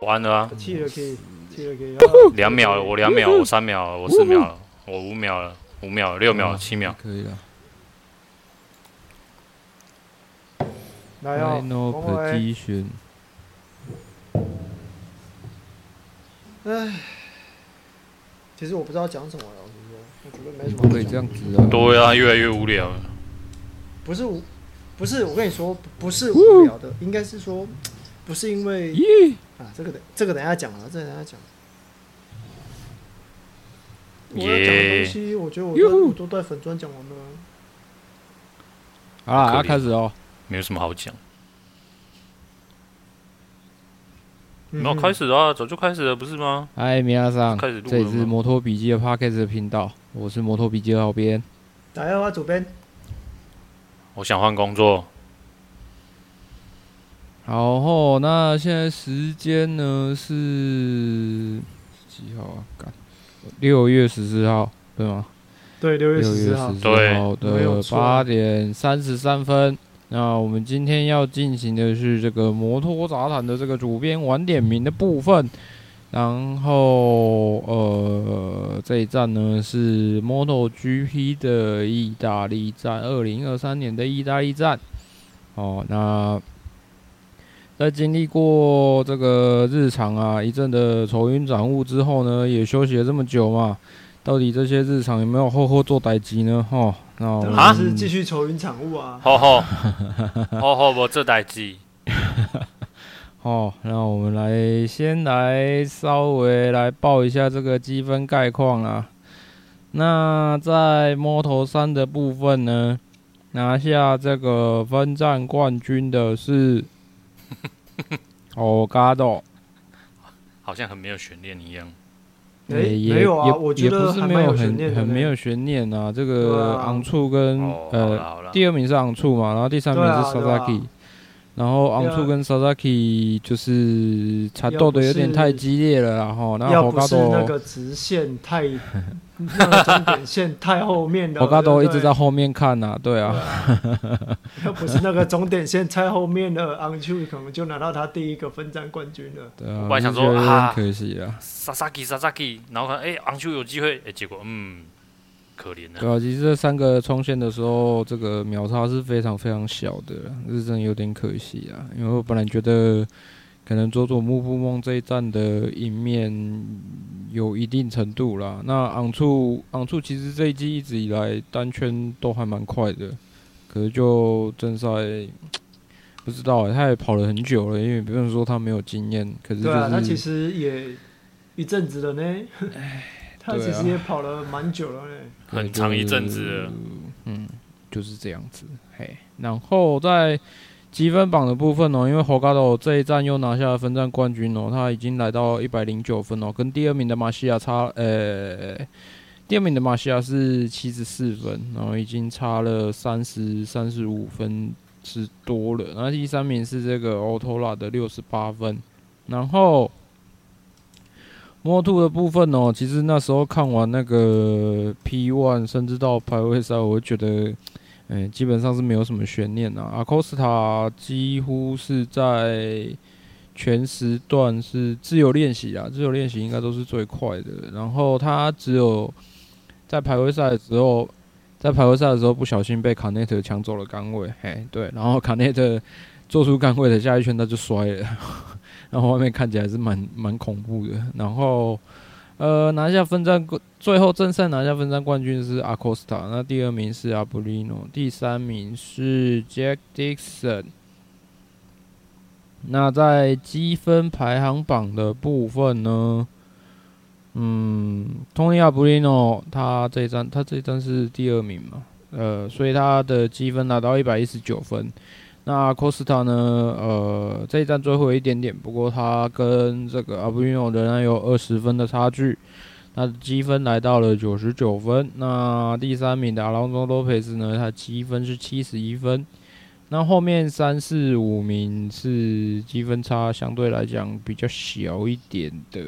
完了啊！气了可以。两秒了，我两秒，我三秒，我四秒了，我五秒了，五秒，六秒，七秒，可以了。来哦，王伟。哎，其实我不知道讲什么了，我觉得没什么。不可以这样子啊！对啊，越来越无聊了。不是，不是，我跟你说，不是无聊的，应该是说，不是因为。啊，这个等这个等下讲啊，这个等下讲。我要讲的东西，我觉得我都我都在粉砖讲完了。好了，要开始哦。没有什么好讲。没有开始啊，早就开始了，不是吗？嗨，米亚桑，开始录。这里是摩托笔记的 Podcast 频道，我是摩托笔记的小编。大家好，主编。我想换工作。好后，那现在时间呢是几号啊？六月十四号，对吗？对，六月十四号的八点三十三分。那我们今天要进行的是这个摩托杂谈的这个主编晚点名的部分。然后，呃，这一站呢是 MotoGP 的意大利站，二零二三年的意大利站。哦，那。在经历过这个日常啊一阵的愁云转雾之后呢，也休息了这么久嘛，到底这些日常有没有好好做代机呢？吼，那我们是继续愁云惨雾啊！好好好好，我做代志。好，那我们来先来稍微来报一下这个积分概况啊。那在 Moto3 的部分呢，拿下这个分站冠军的是。哦，嘎豆，好像很没有悬念一样。哎，没有啊，也我觉得不是没有很很没有悬念啊。这个昂处跟呃第二名是昂处嘛，然后第三名是萨萨基，然后昂处跟 Sasaki 就是缠斗的有点太激烈了，然后然后嘎豆那个直线太。那个终点线太后面了，我刚都一直在后面看呐、啊，对啊，要不是那个终点线太后面了，昂丘可能就拿到他第一个分站冠军了。对啊，我还想说啊，可惜啊，萨萨基萨萨基，然后看哎，昂丘有机会，哎，结果嗯，可怜了。对啊，其实这三个冲线的时候，这个秒差是非常非常小的，是真的有点可惜啊，因为我本来觉得。可能佐佐木布梦这一站的赢面有一定程度啦。那昂处昂处其实这一季一直以来单圈都还蛮快的，可是就正赛不知道、欸，他也跑了很久了，因为不用说他没有经验，可是、就是、对啊，他其实也一阵子了呢。哎，他其实也跑了蛮久了呢，很长一阵子了。嗯，就是这样子。嘿，然后在。积分榜的部分哦，因为霍加多这一站又拿下了分站冠军哦，他已经来到一百零九分哦，跟第二名的马西亚差，呃，第二名的马西亚是七十四分，然后已经差了三十三十五分之多了。然后第三名是这个奥托拉的六十八分，然后 Moto2 的部分哦，其实那时候看完那个 P One，甚至到排位赛，我觉得。哎，基本上是没有什么悬念啊。阿科斯塔几乎是在全时段是自由练习啊，自由练习应该都是最快的。然后他只有在排位赛的时候，在排位赛的时候不小心被卡内特抢走了杆位，嘿，对。然后卡内特做出杆位的下一圈他就摔了，然后外面看起来是蛮蛮恐怖的。然后。呃，拿下分站冠，最后正赛拿下分站冠军是阿科斯塔，那第二名是阿布利诺，第三名是 Jack Dixon。那在积分排行榜的部分呢，嗯，托尼阿布利诺他这一站，他这一站是第二名嘛，呃，所以他的积分拿到一百一十九分。那 Costa 呢？呃，这一站最后一点点，不过他跟这个 Albino 仍然有二十分的差距。他的积分来到了九十九分。那第三名的 Alonso Lopez 呢？他积分是七十一分。那后面三四五名是积分差相对来讲比较小一点的，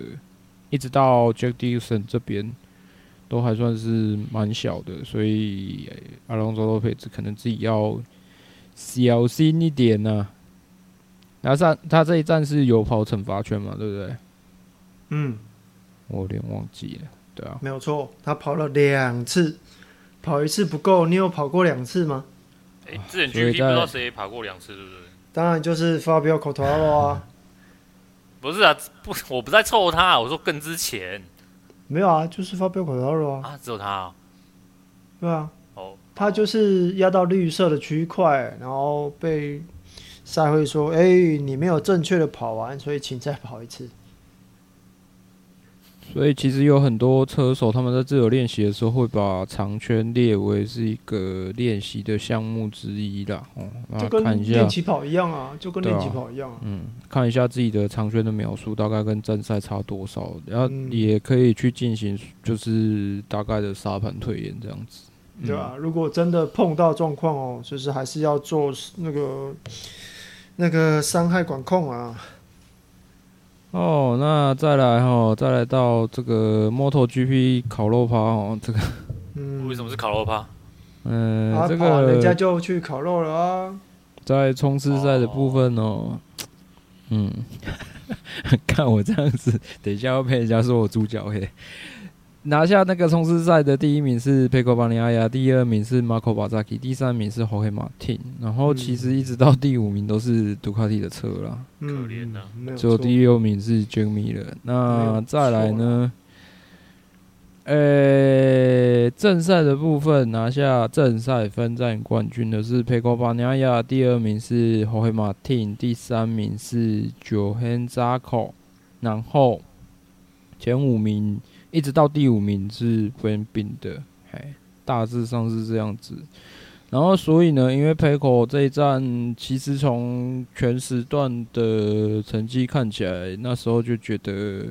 一直到 Jack Dixon 这边都还算是蛮小的，所以 Alonso Lopez 可能自己要小心一点呐、啊。然后他他这一站是有跑惩罚圈嘛，对不对？嗯，我有点忘记了。对啊，没有错，他跑了两次，跑一次不够，你有跑过两次吗？哎、欸，之前 GP 不知道谁跑过两次，对不对？当然就是 Fabio Quartararo 啊。不是啊，不，我不在凑他，我说更之前。没有啊，就是 Fabio Quartararo 啊。啊，只有他啊。对啊。哦。他就是压到绿色的区块，然后被赛会说：“哎、欸，你没有正确的跑完，所以请再跑一次。”所以其实有很多车手，他们在自由练习的时候会把长圈列为是一个练习的项目之一啦。哦，就跟练起跑一样啊，就跟练起跑一样、啊啊。嗯，看一下自己的长圈的秒数大概跟正赛差多少，然后也可以去进行就是大概的沙盘推演这样子，嗯、对啊，如果真的碰到状况哦，就是还是要做那个那个伤害管控啊。哦，那再来哈，再来到这个 MotoGP 烤肉趴哦，这个，嗯，为什么是烤肉趴？嗯，啊、这个人家就去烤肉了啊。在冲刺赛的部分哦，哦嗯，看我这样子，等一下要被人家说我猪脚黑。拿下那个冲刺赛的第一名是佩科巴尼亚亚，第二名是马可巴扎基，第三名是侯黑马汀，然后其实一直到第五名都是杜卡迪的车啦，可怜呐，只有第六名是 Jamie 了。那再来呢？呃、欸，正赛的部分拿下正赛分站冠军的是佩科巴尼亚亚，第二名是侯黑马汀，第三名是 Johann Zarco，然后前五名。一直到第五名是温宾的，嘿，大致上是这样子。然后，所以呢，因为 Paco 这一站，其实从全时段的成绩看起来，那时候就觉得，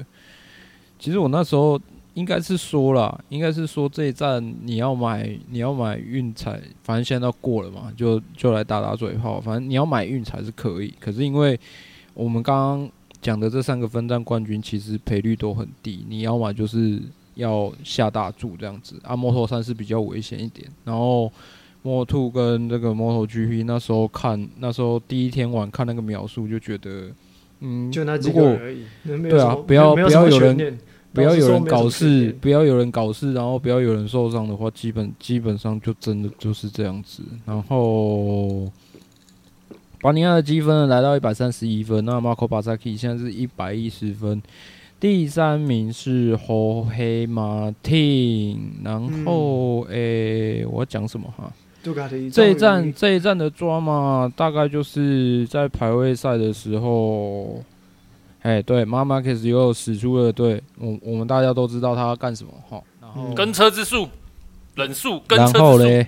其实我那时候应该是说了，应该是说这一站你要买，你要买运彩，反正现在都过了嘛，就就来打打嘴炮。反正你要买运彩是可以，可是因为我们刚刚。讲的这三个分站冠军其实赔率都很低，你要么就是要下大注这样子。啊，Moto3 是比较危险一点，然后 Moto2 跟这个 MotoGP 那时候看，那时候第一天晚看那个描述就觉得，嗯，就那几个而已。对啊，不要不要有人不要有人搞事，不要有人搞事，然后不要有人受伤的话，基本基本上就真的就是这样子，然后。巴尼亚的积分来到一百三十一分，那马可巴萨基现在是一百一十分，第三名是侯黑马汀，然后诶、嗯欸，我要讲什么哈？这一站这一站的抓嘛，大概就是在排位赛的时候，哎，对，马马克斯又使出了，对我我们大家都知道他要干什么哈，然后跟车之术，忍术，跟然后嘞。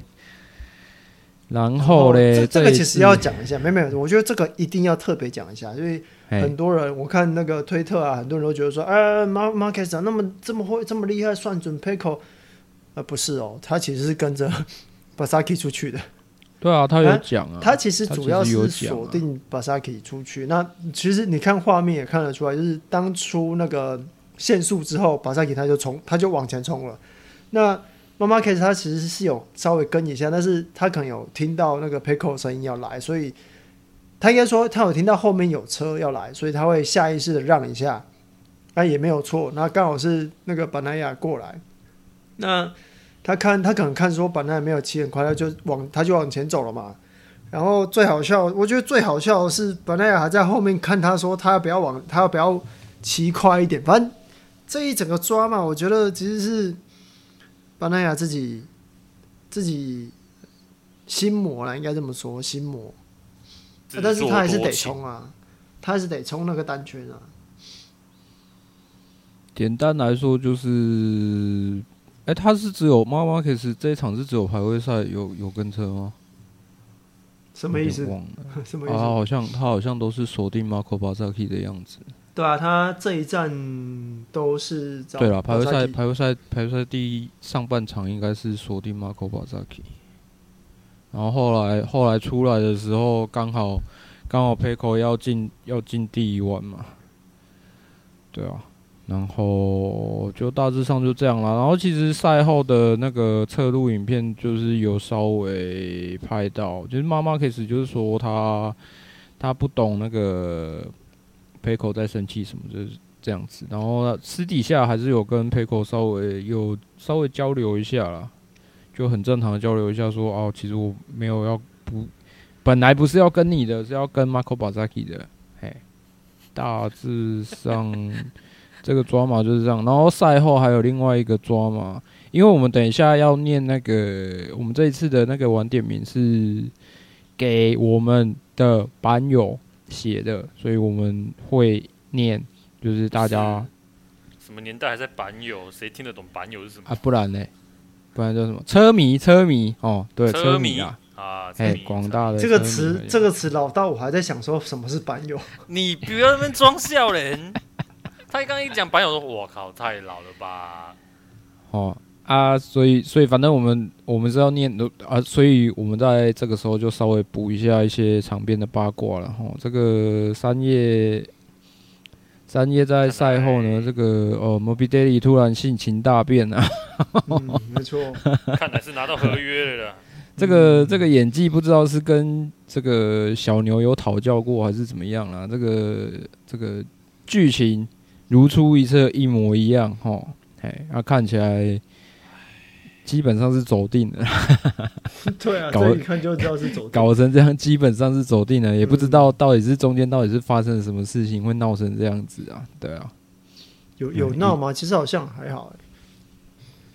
然后嘞，这个其实要讲一下，没没有，我觉得这个一定要特别讲一下，因为很多人我看那个推特啊，很多人都觉得说，哎，马马克斯那么这么会这么厉害，算准 Pecco，呃，不是哦，他其实是跟着巴萨基出去的。对啊，他有讲啊，他其实主要是锁定巴萨基出去。那其实你看画面也看得出来，就是当初那个限速之后，巴萨基他就冲，他就往前冲了。那妈妈 case 他其实是有稍微跟一下，但是他可能有听到那个 Pecco 声音要来，所以他应该说他有听到后面有车要来，所以他会下意识的让一下，那也没有错。那刚好是那个本奈亚过来，那他看他可能看说本奈没有骑很快，他就往他就往前走了嘛。然后最好笑，我觉得最好笑的是本奈亚还在后面看他说他要不要往他要不要骑快一点，反正这一整个抓嘛，我觉得其实是。巴奈亚自己自己心魔了，应该这么说，心魔。但是他还是得冲啊，他还是得冲那个单圈啊。简单来说就是，哎、欸，他是只有妈妈可是这一场是只有排位赛有有跟车吗？什么意思？忘了 什么意思？啊，好像他好像都是锁定 Marco Bezzecchi 的样子。对啊，他这一站都是对了，排位赛排位赛排位赛第一上半场应该是锁定 Marco Bezzecchi，然后后来后来出来的时候刚好刚好 Pecco 要进要进第一弯嘛，对啊。然后就大致上就这样了。然后其实赛后的那个侧录影片，就是有稍微拍到，就是妈妈开始就是说他他不懂那个 Pecco 在生气什么，就是这样子。然后私底下还是有跟 Pecco 稍微有稍微交流一下啦，就很正常的交流一下说，哦，其实我没有要不，本来不是要跟你的，是要跟 Marco Bezzecchi 的。嘿，大致上。这个抓马就是这样，然后赛后还有另外一个抓马，因为我们等一下要念那个，我们这一次的那个晚点名是给我们的版友写的，所以我们会念，就是大家什么年代还在版友，谁听得懂版友是什么啊？不然呢？不然叫什么车迷？车迷哦，对，车迷啊啊，哎，广大的这个词，这个词老大我还在想说什么是板友，你不要那边装笑人。他刚刚一讲板友说：“我靠，太老了吧！”哦啊，所以所以反正我们我们是要念的啊，所以我们在这个时候就稍微补一下一些场边的八卦了哈。这个三叶三叶在赛后呢，这个哦，Morbidelli 突然性情大变啊，嗯、没错，看来是拿到合约了啦。这个这个演技不知道是跟这个小牛有讨教过还是怎么样啊？这个这个剧情。如出一辙，一模一样，哈，哎，那看起来基本上是走定了。对啊，搞一看就知道是走 搞成这样，基本上是走定了，也不知道到底是中间到底是发生了什么事情，会闹成这样子啊？对啊，有有闹吗？其实好像还好，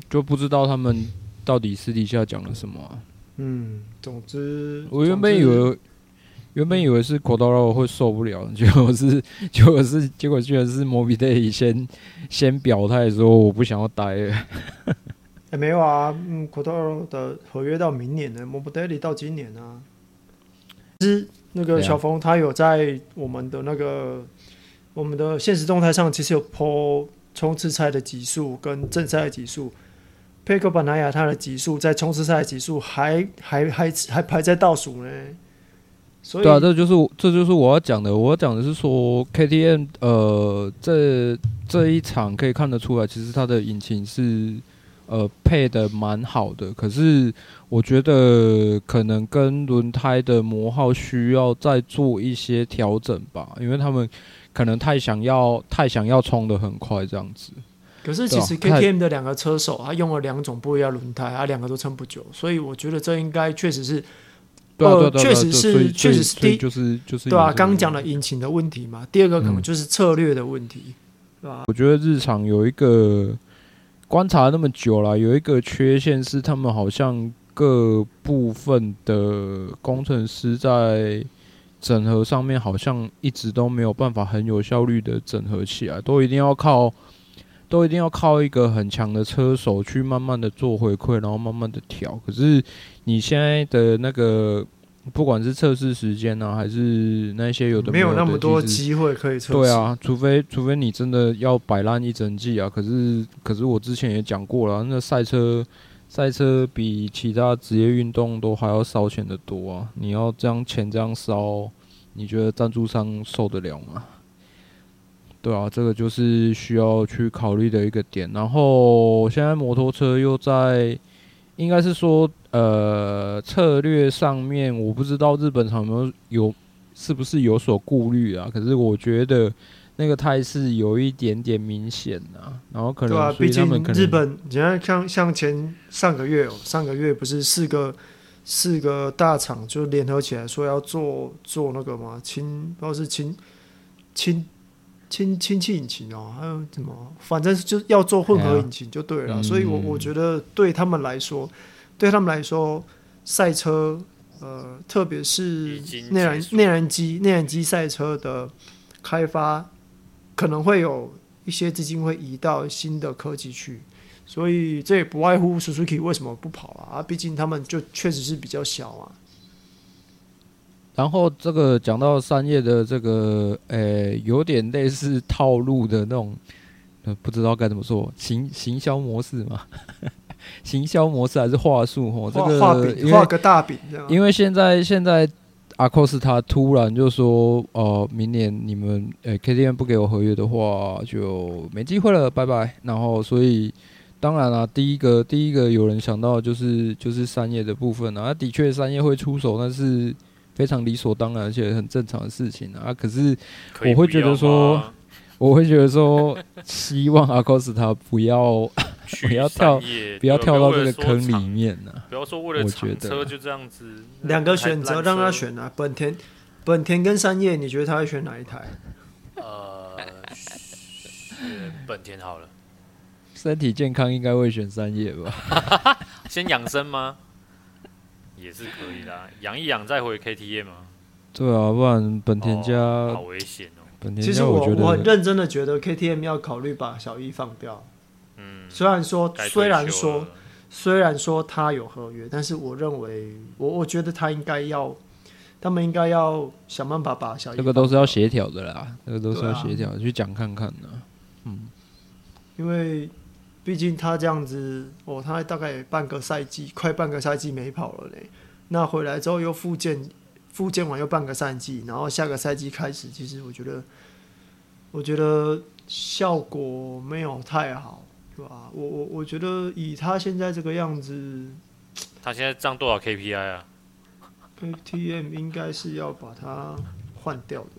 就不知道他们到底私底下讲了什么啊。嗯，总之，我原本以为。原本以为是 Quartararo 会受不了，结果是结果是结果居然是 Morbidelli 先先表态说我不想要待了。欸、没有啊，嗯，Quartararo 的合约到明年呢，Morbidelli 到今年啊。其实那个小峰他有在我们的那个我们的现实动态上，其实有 po 冲刺赛的级数跟正赛的级数。Pecco Bagnaia 他的级数在冲刺赛的级数还还还还排在倒数呢。对啊，这就是这就是我要讲的。我要讲的是说，KTM 呃，这这一场可以看得出来，其实它的引擎是呃配的蛮好的。可是我觉得可能跟轮胎的磨耗需要再做一些调整吧，因为他们可能太想要太想要冲的很快这样子。可是其实 KTM 的两个车手，他用了两种不一样轮胎，他两个都撑不久，所以我觉得这应该确实是。呃，确实是，确实是第一就是就是对啊，刚讲了引擎的问题嘛，第二个可能就是策略的问题，对吧？我觉得日常有一个观察那么久了，有一个缺陷是他们好像各部分的工程师在整合上面好像一直都没有办法很有效率的整合起来，都一定要靠。都一定要靠一个很强的车手去慢慢的做回馈，然后慢慢的调。可是你现在的那个，不管是测试时间呢、啊，还是那些有的没有的，没有那么多机会可以测试。对啊，除非除非你真的要摆烂一整季啊。可是可是我之前也讲过了，那赛车赛车比其他职业运动都还要烧钱的多啊。你要这样钱这样烧，你觉得赞助商受得了吗？对啊，这个就是需要去考虑的一个点。然后现在摩托车又在，应该是说，呃，策略上面，我不知道日本厂有没有有是不是有所顾虑啊？可是我觉得那个态势有一点点明显啊。然后可能，对啊，毕竟日本，你看像像前上个月哦，上个月不是四个四个大厂就联合起来说要做做那个吗？氢，不知道是氢氢。氢氢气引擎哦，还有什么？反正就要做混合引擎就对了。所以我我觉得对他们来说，对他们来说，赛车呃，特别是内燃内燃机内燃机赛车的开发，可能会有一些资金会移到新的科技去。所以这也不外乎 Suzuki 为什么不跑啊？毕竟他们就确实是比较小啊。然后这个讲到三叶的这个，诶、欸，有点类似套路的那种，不知道该怎么说，行行销模式嘛，行销模式还是话术？哦，这个画个大饼。因为现在现在阿 cos 他突然就说，哦、呃，明年你们诶 KTM 不给我合约的话，就没机会了，拜拜。然后所以。当然啦、啊，第一个第一个有人想到就是就是三叶的部分啊，的确三叶会出手，但是非常理所当然而且很正常的事情啊。可是 我会觉得说，我会觉得说，希望阿 cos 他不要 不要跳不要跳到这个坑里面呢、啊。不要说为了抢车就这样子，两个选择让他选啊，本田本田跟三叶，你觉得他会选哪一台？呃，本田好了。身体健康应该会选三叶吧？先养生吗？也是可以的，养一养再回 KTM 吗？对啊，不然本田家、哦、好危险哦。本田其实我我很认真的觉得 KTM 要考虑把小一放掉。嗯，虽然说虽然说虽然说他有合约，但是我认为我我觉得他应该要，他们应该要想办法把小一。这个都是要协调的啦，这个都是要协调、啊、去讲看看的。嗯，因为。毕竟他这样子，哦，他大概半个赛季，快半个赛季没跑了嘞。那回来之后又复健，复健完又半个赛季，然后下个赛季开始，其实我觉得，我觉得效果没有太好，是吧？我我我觉得以他现在这个样子，他现在涨多少 KPI 啊？KTM 应该是要把它换掉的。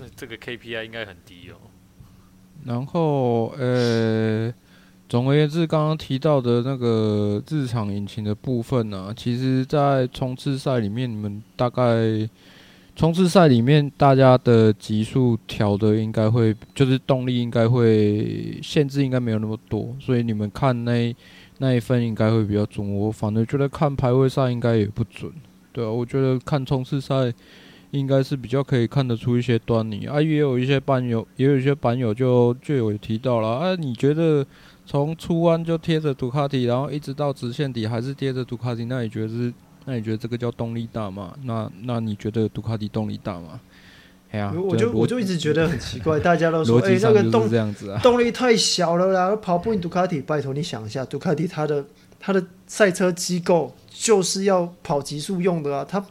那这个 KPI 应该很低哦。然后，呃。总而言之，刚刚提到的那个日常引擎的部分呢、其实，在冲刺赛里面，你们大概冲刺赛里面大家的级数调的应该会，就是动力应该会限制应该没有那么多，所以你们看那那一份应该会比较准。我反正觉得看排位赛应该也不准，对啊，我觉得看冲刺赛应该是比较可以看得出一些端倪啊。也有一些班友，也有一些班友就就有提到了啊，你觉得？从出弯就贴着杜卡迪，然后一直到直线底还是贴着杜卡迪，那你觉得是？那你觉得这个叫动力大吗？那那你觉得杜卡迪动力大吗？哎呀，我就我就一直觉得很奇怪，大家都说哎、欸、那个动这样子啊，动力太小了啦，跑不赢杜卡迪。拜托你想一下，杜卡迪它的它的赛车机构就是要跑极速用的啊，他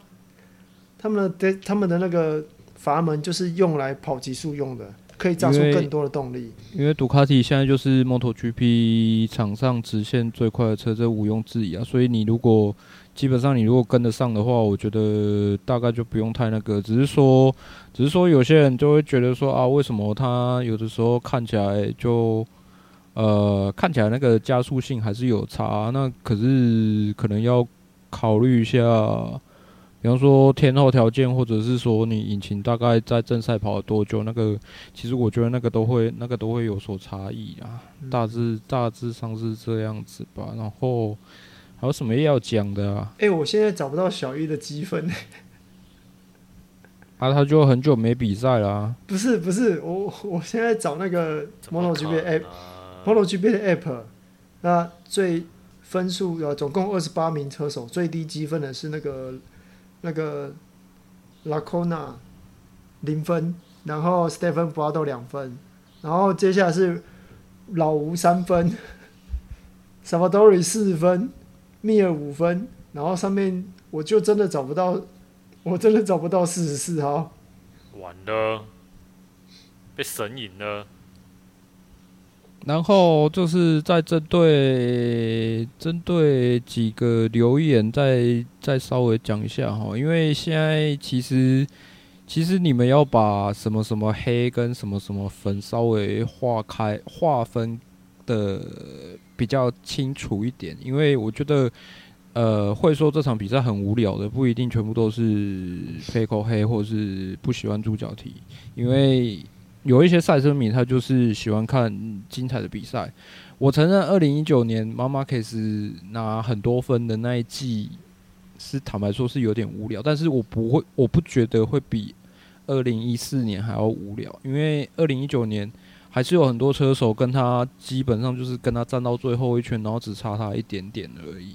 他们的他们的那个阀门就是用来跑极速用的。可以造出更多的动力，因为杜卡迪现在就是 MotoGP 场上直线最快的车，这毋庸置疑啊。所以你如果基本上你如果跟得上的话，我觉得大概就不用太那个。只是说，只是说有些人就会觉得说啊，为什么他有的时候看起来就呃看起来那个加速性还是有差？那可是可能要考虑一下。比方说天候条件，或者是说你引擎大概在正赛跑了多久，那个其实我觉得那个都会那个都会有所差异啊。大致大致上是这样子吧。然后还有什么要讲的啊？哎、欸，我现在找不到小一的积分。啊，他就很久没比赛了啊。不是不是，我我现在找那个 MotoGP App，MotoGP 的 App，那最分数呃总共二十八名车手，最低积分的是那个。那个拉科纳零分，然后 Stephen Brado 两分，然后接下来是老吴三分，Savadori 四分，密尔五分，然后上面我就真的找不到，我真的找不到四十四号，完了，被神隐了。然后就是在针对针对几个留言再再稍微讲一下哈，因为现在其实其实你们要把什么什么黑跟什么什么粉稍微划开划分的比较清楚一点，因为我觉得呃会说这场比赛很无聊的不一定全部都是黑口黑或是不喜欢猪脚蹄，因为。有一些赛车迷，他就是喜欢看精彩的比赛。我承认，二零一九年马马克斯拿很多分的那一季，是坦白说是有点无聊。但是我不会，我不觉得会比二零一四年还要无聊，因为二零一九年还是有很多车手跟他基本上就是跟他站到最后一圈，然后只差他一点点而已。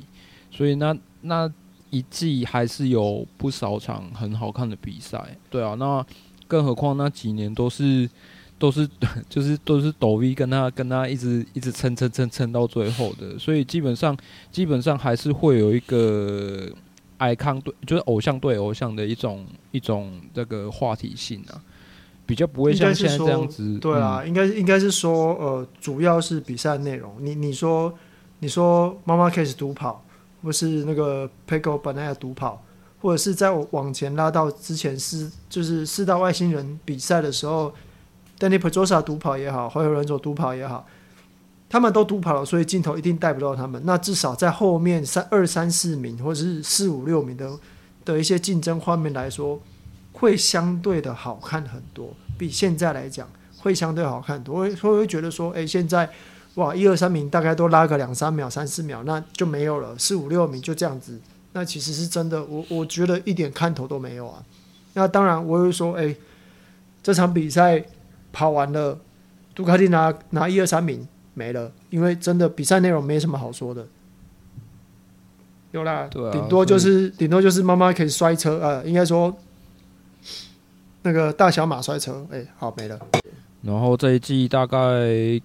所以那那一季还是有不少场很好看的比赛，对啊，那更何况那几年都是都是 就是都是抖 V 跟他跟他一直一直撑撑撑撑到最后的，所以基本上基本上还是会有一个 icon 对，就是偶像对偶像的一种一种这个话题性啊，比较不会像现在这样子。对啊，嗯、应该应该是说呃，主要是比赛内容。你你说你说妈妈开始独跑。或是那个 Pecco Bagnaia 独跑，或者是在往前拉到之前是就是四大外星人比赛的时候，Dani Pedrosa 独跑也好，Jorge Lorenzo 独跑也好，他们都独跑了，所以镜头一定带不到他们。那至少在后面三二三四名或者是四五六名的的一些竞争画面来说，会相对的好看很多，比现在来讲会相对好看很多。会会会觉得说，哎、现在。哇，一二三名大概都拉个两三秒、三四秒，那就没有了。四五六名就这样子，那其实是真的，我我觉得一点看头都没有啊。那当然，我会说，哎、欸，这场比赛跑完了，杜卡迪拿拿一二三名没了，因为真的比赛内容没什么好说的。有啦，顶、啊、多就是顶多就是妈妈可以摔车，呃，应该说那个大小马摔车，哎、欸，好没了。然后这一季大概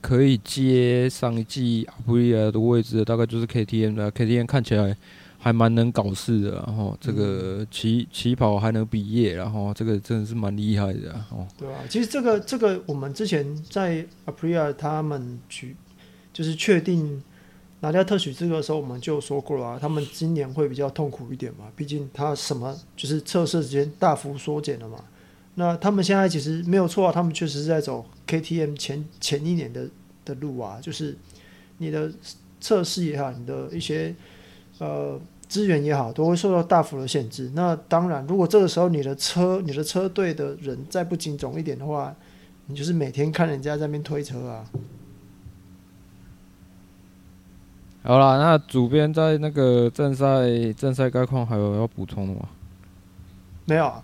可以接上一季阿布利亚的位置，大概就是 KTM 了。KTM 看起来还蛮能搞事的，然后这个起起跑还能毕业，然后这个真的是蛮厉害的哦。对啊，其实这个这个我们之前在 Aprilia 他们去就是确定拿掉特许资格的时候，我们就说过了啊，他们今年会比较痛苦一点嘛，毕竟他什么就是测试时间大幅缩减了嘛。那他们现在其实没有错啊，他们确实是在走 KTM 前前一年的的路啊，就是你的测试也好，你的一些呃资源也好，都会受到大幅的限制。那当然，如果这个时候你的车、你的车队的人再不精总一点的话，你就是每天看人家在那边推车啊。好啦，那主编在那个正赛正赛概况还有要补充的吗？没有啊。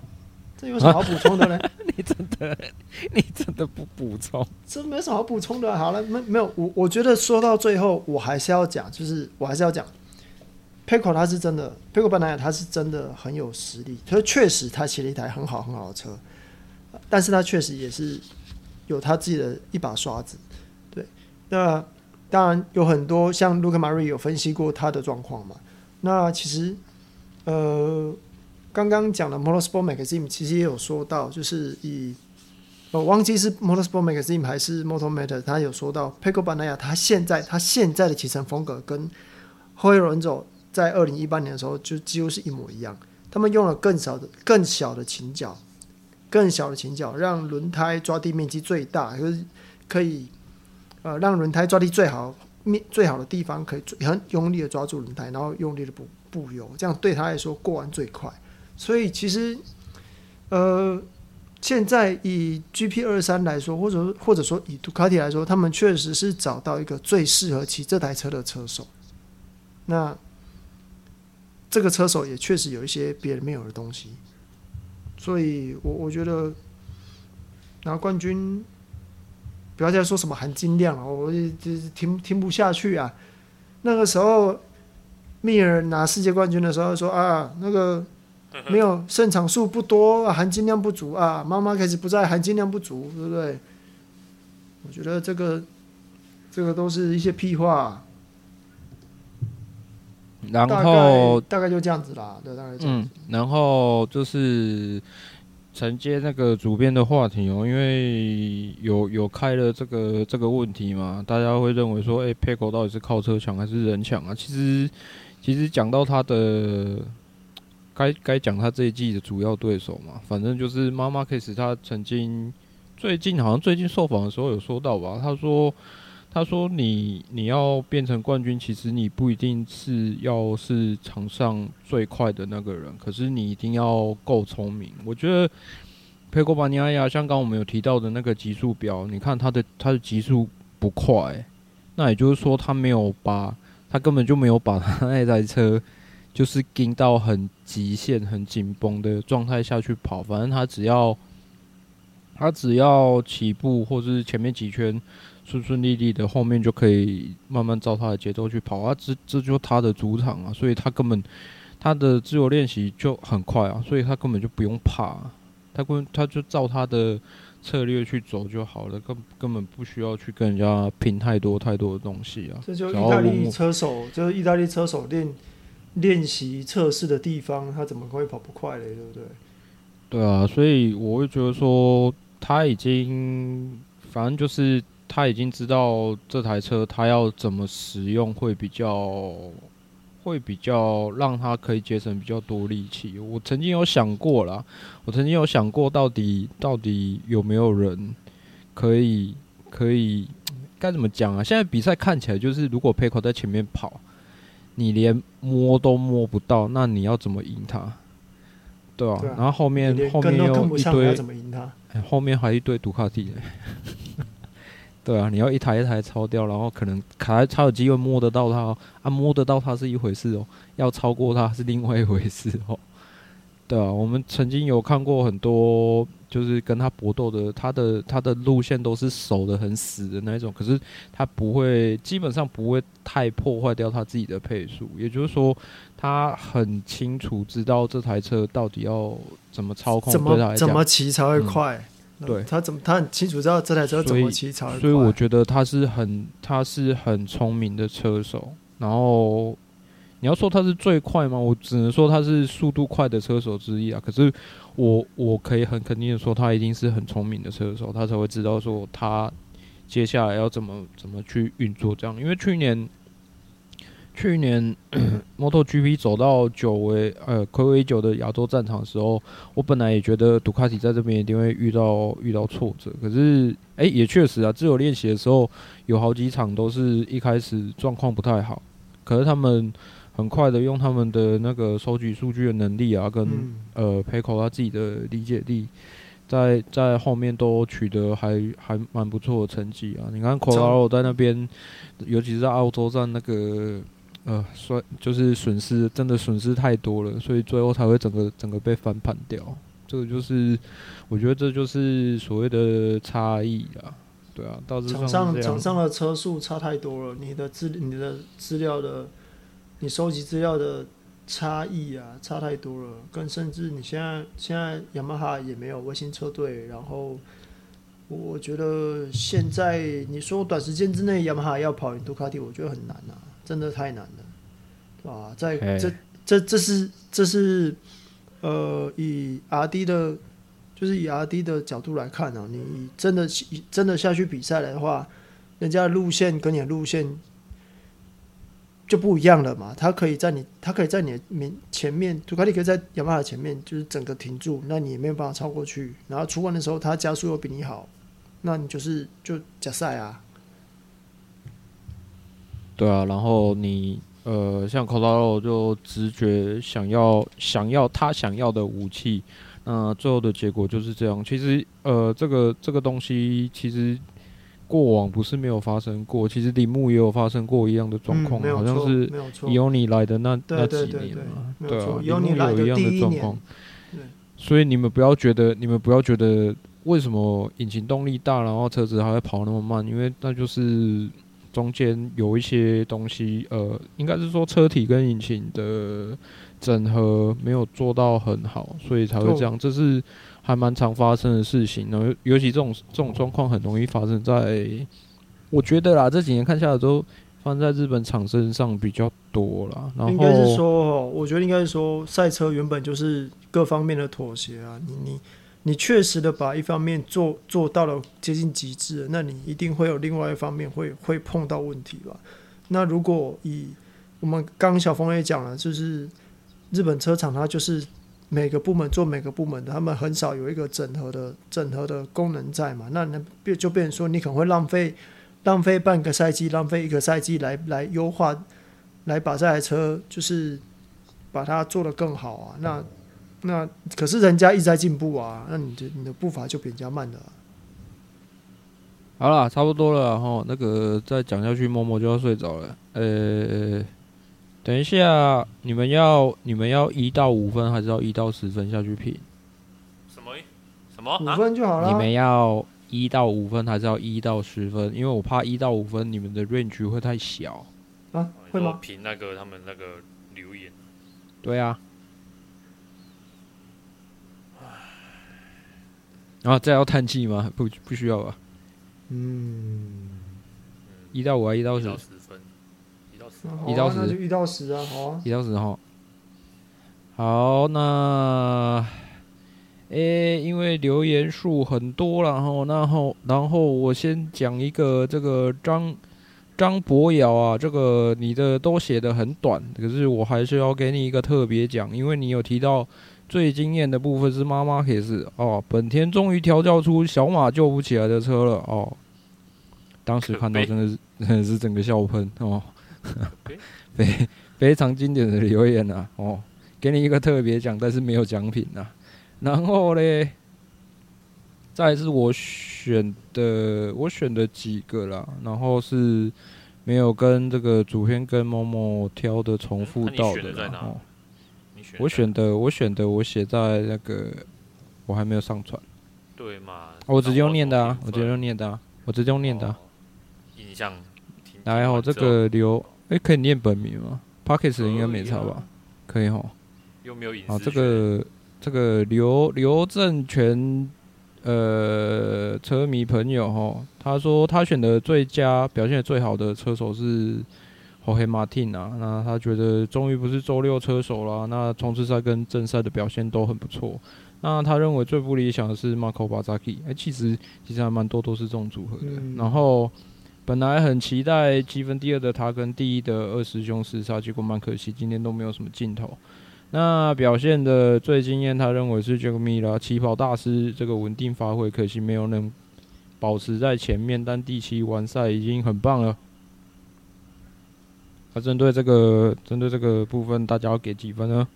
这有什么好补充的呢？你真的，你真的不补充？这没什么好补充的。好了，没没有我，我觉得说到最后，我还是要讲，就是我还是要讲 p e c o 他是真的，Pecco Bagnaia 他是真的很有实力，他确实他骑了一台很好很好的车，但是他确实也是有他自己的一把刷子。对，那当然有很多像 Luca Marini 有分析过他的状况嘛。那其实，呃。刚刚讲的 Motorsport Magazine 其实也有说到，就是以我忘记是 Motorsport Magazine 还是 Motor Matter，他有说到 Pecco b a n a y a 他现在他现在的骑乘风格跟 Jorge Lorenzo 在二零一八年的时候就几乎是一模一样。他们用了更小的、更小的倾角，更小的倾角，让轮胎抓地面积最大，就是可以呃让轮胎抓地最好面最好的地方，可以很用力的抓住轮胎，然后用力的补补油，这样对他来说过弯最快。所以其实，呃，现在以 GP 二三来说，或者或者说以杜卡迪来说，他们确实是找到一个最适合骑这台车的车手。那这个车手也确实有一些别人没有的东西。所以我我觉得拿冠军，不要再说什么含金量了，我就听听不下去啊。那个时候，密尔拿世界冠军的时候说啊，那个。没有胜场数不多，含金量不足啊！妈妈开始不在，含金量不足，对不对？我觉得这个这个都是一些屁话。然后大概，就这样子啦，对，大概这样子。嗯，然后就是承接那个主编的话题哦，因为有有开了这个这个问题嘛，大家会认为说，哎，Pecco 到底是靠车强还是人强啊？其实其实讲到他的。该该讲他这一季的主要对手嘛，反正就是妈妈 Case，，他曾经最近好像最近受访的时候有说到吧，他说他说你你要变成冠军，其实你不一定是要是场上最快的那个人，可是你一定要够聪明。我觉得佩科巴尼亚亚像刚我们有提到的那个极速表，你看他的他的极速不快，那也就是说他没有把他根本就没有把他那台车。就是盯到很极限、很紧绷的状态下去跑，反正他只要他只要起步或是前面几圈顺顺利利的，后面就可以慢慢照他的节奏去跑啊。这这就是他的主场啊，所以他根本他的自由练习就很快啊，所以他根本就不用怕，他根他就照他的策略去走就好了，根根本不需要去跟人家拼太多太多的东西啊。这就意大利车手，就是意大利车手练练习测试的地方，他怎么会跑不快嘞？对不对？对啊，所以我会觉得说他已经，反正就是他已经知道这台车他要怎么使用会比较。会比较让他可以节省比较多力气。我曾经有想过啦，我曾经有想过，到底到底有没有人可以可以该怎么讲啊？现在比赛看起来就是，如果 Pecco 在前面跑，你连摸都摸不到，那你要怎么赢他？对啊，对啊，然后后面后面又一堆，欸，后面还一堆杜卡迪。对啊，你要一台一台超掉，然后可能卡才有机会摸得到它啊，摸得到它是一回事哦，要超过它是另外一回事哦。对啊，我们曾经有看过很多，就是跟他搏斗的，他的他的路线都是守得很死的那一种，可是他不会，基本上不会太破坏掉他自己的配速，也就是说，他很清楚知道这台车到底要怎么操控，怎么怎么骑才会快。嗯对他怎么，他很清楚知道这台车怎么骑才会快。所以我觉得他是很，他是很聪明的车手。然后你要说他是最快吗？我只能说他是速度快的车手之一啊。可是我我可以很肯定的说，他一定是很聪明的车手，他才会知道说他接下来要怎么怎么去运作这样。因为去年。去年 MotoGP 走到久违呃暌违久的亚洲战场的时候，我本来也觉得杜卡迪在这边一定会遇到遇到挫折，可是诶、欸，也确实啊，自由练习的时候有好几场都是一开始状况不太好，可是他们很快的用他们的那个收集数据的能力啊，跟、嗯、呃 Pecco 他自己的理解力，在在后面都取得还还蛮不错的成绩啊。你看 Quartararo 在那边，尤其是在澳洲站那个。呃，损就是损失，真的损失太多了，所以最后才会整个整个被翻盘掉。这个就是，我觉得这就是所谓的差异啊，对啊，到场上场上的车速差太多了，你的资你的资料的，你收集资料的差异啊，差太多了，更甚至你现在现在雅马哈也没有卫星车队，然后我觉得现在你说短时间之内雅马哈要跑赢杜卡迪，我觉得很难啊。真的太难了，啊，在这这这是这是呃，以 R D 的，就是以 R D 的角度来看啊，你真的真的下去比赛的话，人家的路线跟你的路线就不一样了嘛。他可以在你，他可以在你的面前面，杜卡迪可以在雅马哈前面，就是整个停住，那你也没有办法超过去。然后出弯的时候，他加速又比你好，那你就是就假赛啊。对啊，然后你呃，像 Quartararo 就直觉想要想要他想要的武器，那最后的结果就是这样。其实呃，这个这个东西其实过往不是没有发生过，其实铃木也有发生过一样的状况，嗯、好像是有你来的那那几年嘛，对啊，铃木有一样的状况。所以你们不要觉得，你们不要觉得为什么引擎动力大，然后车子还会跑那么慢，因为那就是。中间有一些东西，呃，应该是说车体跟引擎的整合没有做到很好，所以才会这样。这是还蛮常发生的事情。然后，尤其这种这种状况很容易发生在，我觉得啦，这几年看下来都发生在日本厂身上比较多啦。然后应该是说，我觉得应该是说，赛车原本就是各方面的妥协啊，你你。你确实的把一方面做做到了接近极致，那你一定会有另外一方面会会碰到问题吧？那如果以我们刚小峰也讲了，就是日本车厂它就是每个部门做每个部门的，他们很少有一个整合的整合的功能在嘛？那那变就变成说你可能会浪费浪费半个赛季，浪费一个赛季来来优化，来把这台车就是把它做得更好啊？那。那可是人家一直在进步啊，那你的你的步伐就比人家慢了啊。好了，差不多了哈，那个再讲下去，默默就要睡着了。呃，等一下，你们要你们要一到五分，还是要一到十分下去评？什么？什么？五分就好了。你们要一到五分，还是要一到十分？因为我怕一到五分你们的 range 会太小啊，会吗？评那个他们那个留言。对啊。然后再要叹气吗？不，不需要吧。嗯，一到五啊，一到十。一到十，那就一到十啊，好啊，一到十哈。好，那，诶、欸，因为留言数很多，然后，然后，然后我先讲一个这个张张博尧啊，这个你的都写的很短，可是我还是要给你一个特别奖，因为你有提到最惊艳的部分是妈妈可是哦，本田终于调教出小马救不起来的车了哦，当时看到 真的是 真的是整个笑喷哦。非非常经典的留言啊！哦，给你一个特别奖，但是没有奖品啊。然后嘞，再是我选的，我选的几个啦。然后是没有跟这个主编跟某某挑的重复到的。然后我选的，我选的，我写在那个，我还没有上传。对嘛？我直接用念的啊！我直接用念的啊！我直接用念的啊！印象。然后这个刘。哎，可以念本名吗？Pockets 应该没差吧？可以哈。又没有隐私。好，这个这个刘刘正全，呃，车迷朋友哈，他说他选的最佳表现最好的车手是 Jorge Martin 啊，那他觉得终于不是周六车手了，那冲刺赛跟正赛的表现都很不错。那他认为最不理想的是 Marco Bezzecchi，哎，其实其实还蛮多都是这种组合的，嗯、然后。本来很期待积分第二的他跟第一的二师兄厮杀，结果蛮可惜，今天都没有什么镜头。那表现的最惊艳，他认为是 Jack Miller 起跑大师，这个稳定发挥，可惜没有能保持在前面，但第七完赛已经很棒了。那针对这个针对这个部分，大家要给几分呢？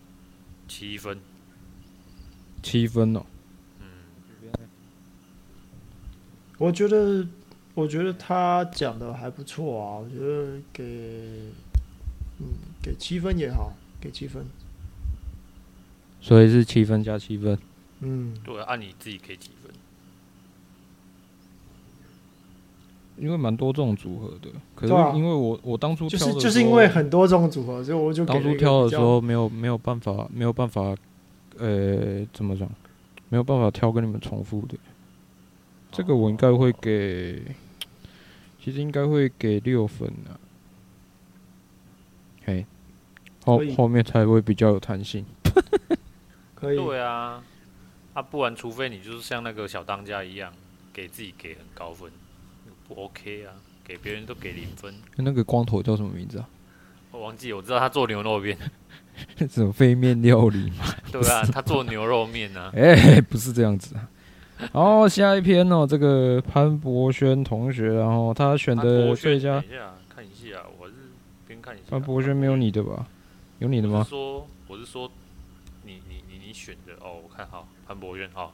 七分，七分哦。嗯，我觉得。我觉得他讲的还不错啊，我觉得给，嗯，给七分也好，给七分。所以是七分加七分。嗯，对，按你自己给几分？因为蛮多这种组合的，可是因为我、啊、我当初挑的就是就是因为很多这种组合，所以我就当初挑的时候没有没有办法没有办法，呃，怎么讲？没有办法挑跟你们重复的。这个我应该会给。其实应该会给六分的，嘿，后后面才会比较有弹性。可以，对啊，啊，不然除非你就是像那个小当家一样，给自己给很高分，不 OK 啊？给别人都给零分。那个光头叫什么名字啊？我忘记，我知道他做牛肉面，什么飞面料理嘛？对啊，他做牛肉面啊。哎、欸，不是这样子啊。然后下一篇哦，这个潘博轩同学，然后他选的最佳，等一下看一下，我是边看一下。潘博轩没有你的吧？有你的吗？我是说，我是说，你你你你选的哦，我看好潘博轩哈。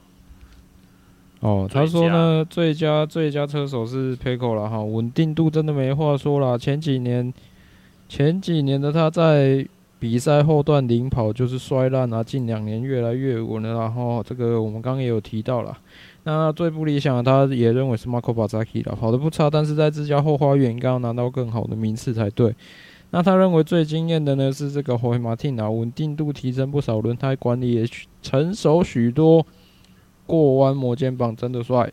哦，他说呢，最佳最佳车手是 Pecco 了哈，稳定度真的没话说了。前几年前几年的他在。比赛后段领跑就是摔烂啊，近两年越来越稳了。然后这个我们刚刚也有提到了。那最不理想的，他也认为是 Marco Bazzacchi 了，跑得不差，但是在自家后花园应该要拿到更好的名次才对。那他认为最惊艳的呢是这个 Jorge Martin 啊，稳定度提升不少，轮胎管理也成熟许多，过弯磨肩膀真的帅。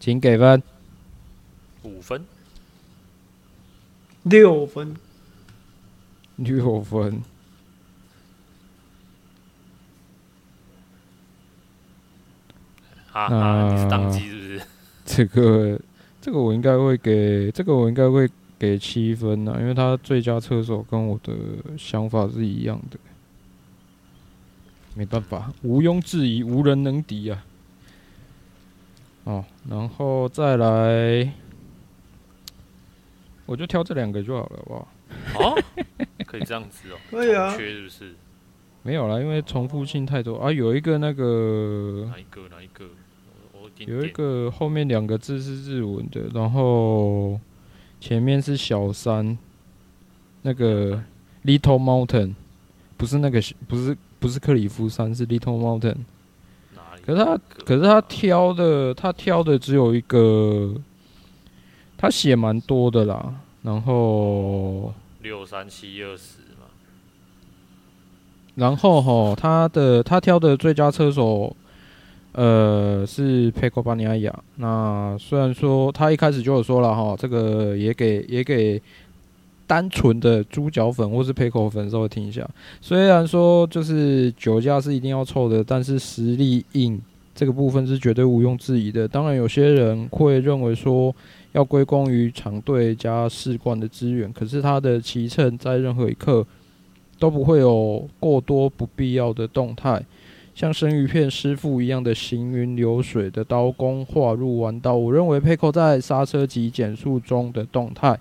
请给分。五分。六分。六分，啊，那你是当机是不是？这个，这个我应该会给，这个我应该会给七分啊，因为他最佳车手跟我的想法是一样的，没办法，毋庸置疑，无人能敌啊。哦，然后再来，我就挑这两个就好了，好不好？哦。可以这样子哦，可以啊，缺是不是？没有啦，因为重复性太多啊。有一个那个哪一个哪一个？有一个后面两个字是日文的，然后前面是小山，那个 Little Mountain，不是那个不是不是克里夫山，是 Little Mountain。可是他可是他挑的他挑的只有一个，他写蛮多的啦，然后。六三七二十嘛，然后哈，他的他挑的最佳车手，呃，是佩科巴尼亚亚。那虽然说他一开始就有说了哈，这个也给也给单纯的猪脚粉或是佩口粉稍微听一下。虽然说就是酒驾是一定要凑的，但是实力硬这个部分是绝对毋庸置疑的。当然，有些人会认为说要归功于厂队加世冠的资源，可是他的骑乘在任何一刻。都不会有过多不必要的动态，像生鱼片师傅一样的行云流水的刀工划入弯道。我认为佩科在刹车及减速中的动态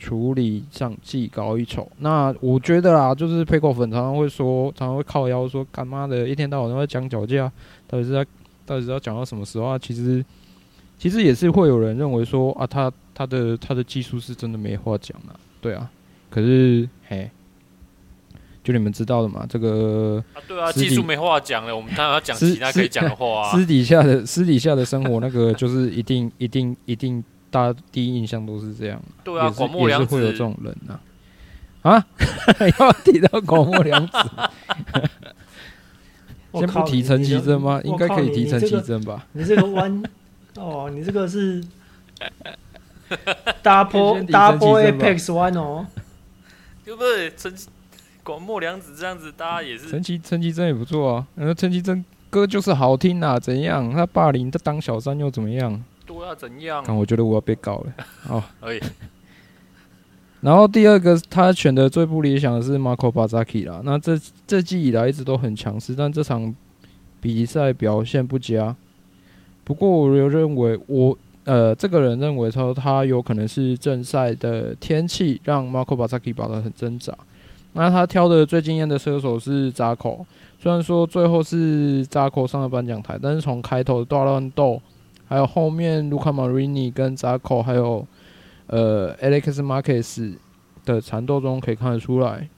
处理上技高一筹。那我觉得啦，就是佩科粉常常会说，常常会靠腰说，干妈的一天到晚都在讲脚架，到底是在到底是要讲到什么时候啊？其实其实也是会有人认为说啊，他他的他的技术是真的没话讲了，对啊。可是嘿。就你们知道的嘛，这个啊，对啊，技术没话讲了，我们当然要讲其他可以讲的话啊。私底下的私底下的生活，那个就是一定一定一定，大家第一印象都是这样。对啊，广末凉子会有这种人啊。啊，要提到广末凉子，先不提陈绮贞吗？应该可以提陈绮贞吧？你这个弯 哦，你这个是 double double apex one 哦，对不是？陈。广末凉子这样子，大家也是陈绮陈绮贞也不错啊。然后陈绮贞歌就是好听啊，怎样？他霸凌他当小三又怎么样？都要怎样？但我觉得我要被告了。哦，可以。然后第二个他选的最不理想的是 Marco Bezzecchi 啦。那这这季以来一直都很强势，但这场比赛表现不佳。不过我又认为我呃这个人认为说他有可能是正赛的天气让 Marco Bezzecchi 跑得很挣扎。那他挑的最惊艳的射手是扎口，虽然说最后是扎口上了颁奖台，但是从开头的大乱斗，还有后面卢卡马瑞尼跟扎克，还有呃 Alex Marquez 的缠斗中可以看得出来，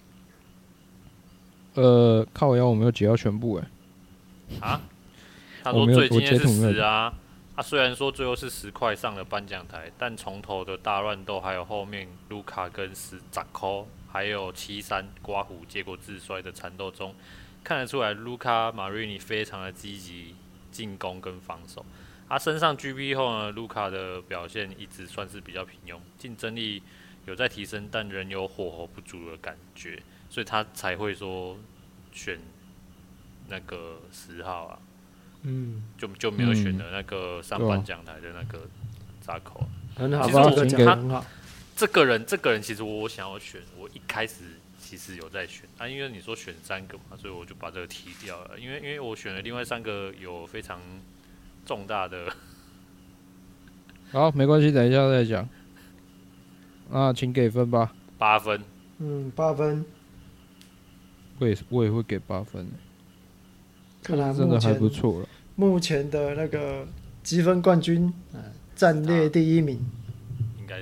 呃，靠我腰我没有截到全部哎、欸，啊，他说最惊艳是十啊，他虽然说最后是十块上了颁奖台，但从头的大乱斗，还有后面卢卡跟十扎口。还有七三刮胡，结果自摔的缠斗中，看得出来卢卡马瑞尼非常的积极进攻跟防守。他升上 GP 后呢，卢卡的表现一直算是比较平庸，竞争力有在提升，但仍有火候不足的感觉，所以他才会说选那个十号啊，嗯，就就没有选的那个上颁奖台的那个扎口。很好，其实我觉得很好。这个人，这个人其实我想要选，我一开始其实有在选啊，因为你说选三个嘛，所以我就把这个踢掉了。因为因为我选了另外三个有非常重大的。好，没关系，等一下再讲。那，请给分吧。八分。嗯，八分。我也我也会给八分。看来真的还不错了。目前的那个积分冠军，呃，战略第一名。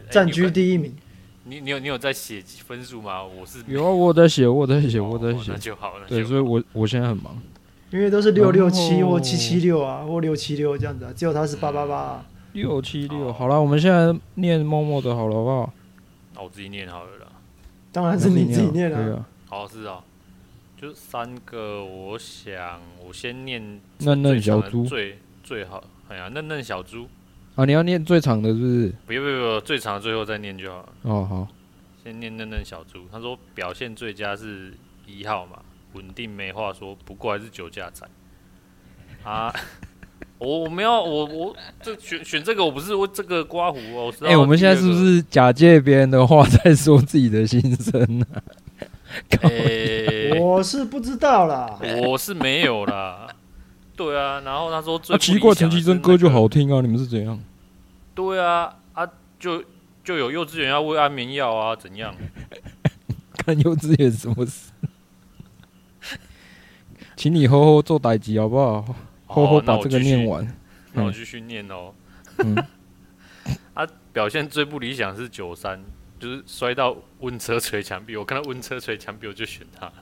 占据第一名，你你有你有在写分数吗？我是有啊，我在写，我在写，我在写，那就好了。对，所以我我现在很忙，因为都是六六七或七七六啊，或六七六这样子啊，只有他是八八八，六七六。好了，我们现在念默默的好了，好不好？那我自己念好了啦。当然是你自己念啊。好，是啊，就三个，我想我先念嫩嫩小猪最最好。哎呀，嫩嫩小猪。啊，你要念最长的，是不是？不用不用，最长的最后再念就好了。哦，好。先念嫩嫩小猪，他说表现最佳是一号嘛，稳定没话说，不过还是酒驾仔。啊，我我们要我我这选选这个，我不是我这个刮胡哦。哎、欸，我们现在是不是假借别人的话在说自己的心声呢？欸、我是不知道啦，我是没有啦。对啊，然后他说最、那个啊、奇怪，陈绮贞歌就好听啊，你们是怎样？对啊，啊，就就有幼稚园要喂安眠药啊，怎样？看幼稚园什么事？请你好好做代志好不好？好好把这个念完。那我继续念哦。嗯。啊，表现最不理想是九三，就是摔到温车捶墙壁。我看到温车捶墙壁，我就选他。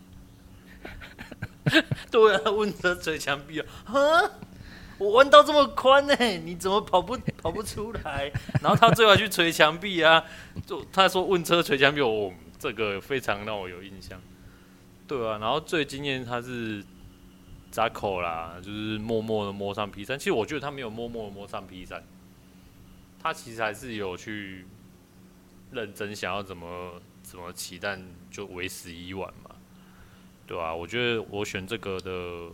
对啊，温车捶墙壁啊！哈，我弯道这么宽呢，你怎么跑不跑不出来？然后他最后还去捶墙壁啊！就他说温车捶墙壁，哦，这个非常让我有印象。对啊，然后最惊艳他是扎口啦，就是默默的摸上 P 三。其实我觉得他没有默默的摸上 P 三，他其实还是有去认真想要怎么怎么骑，但就为时已晚嘛。对啊，我觉得我选这个的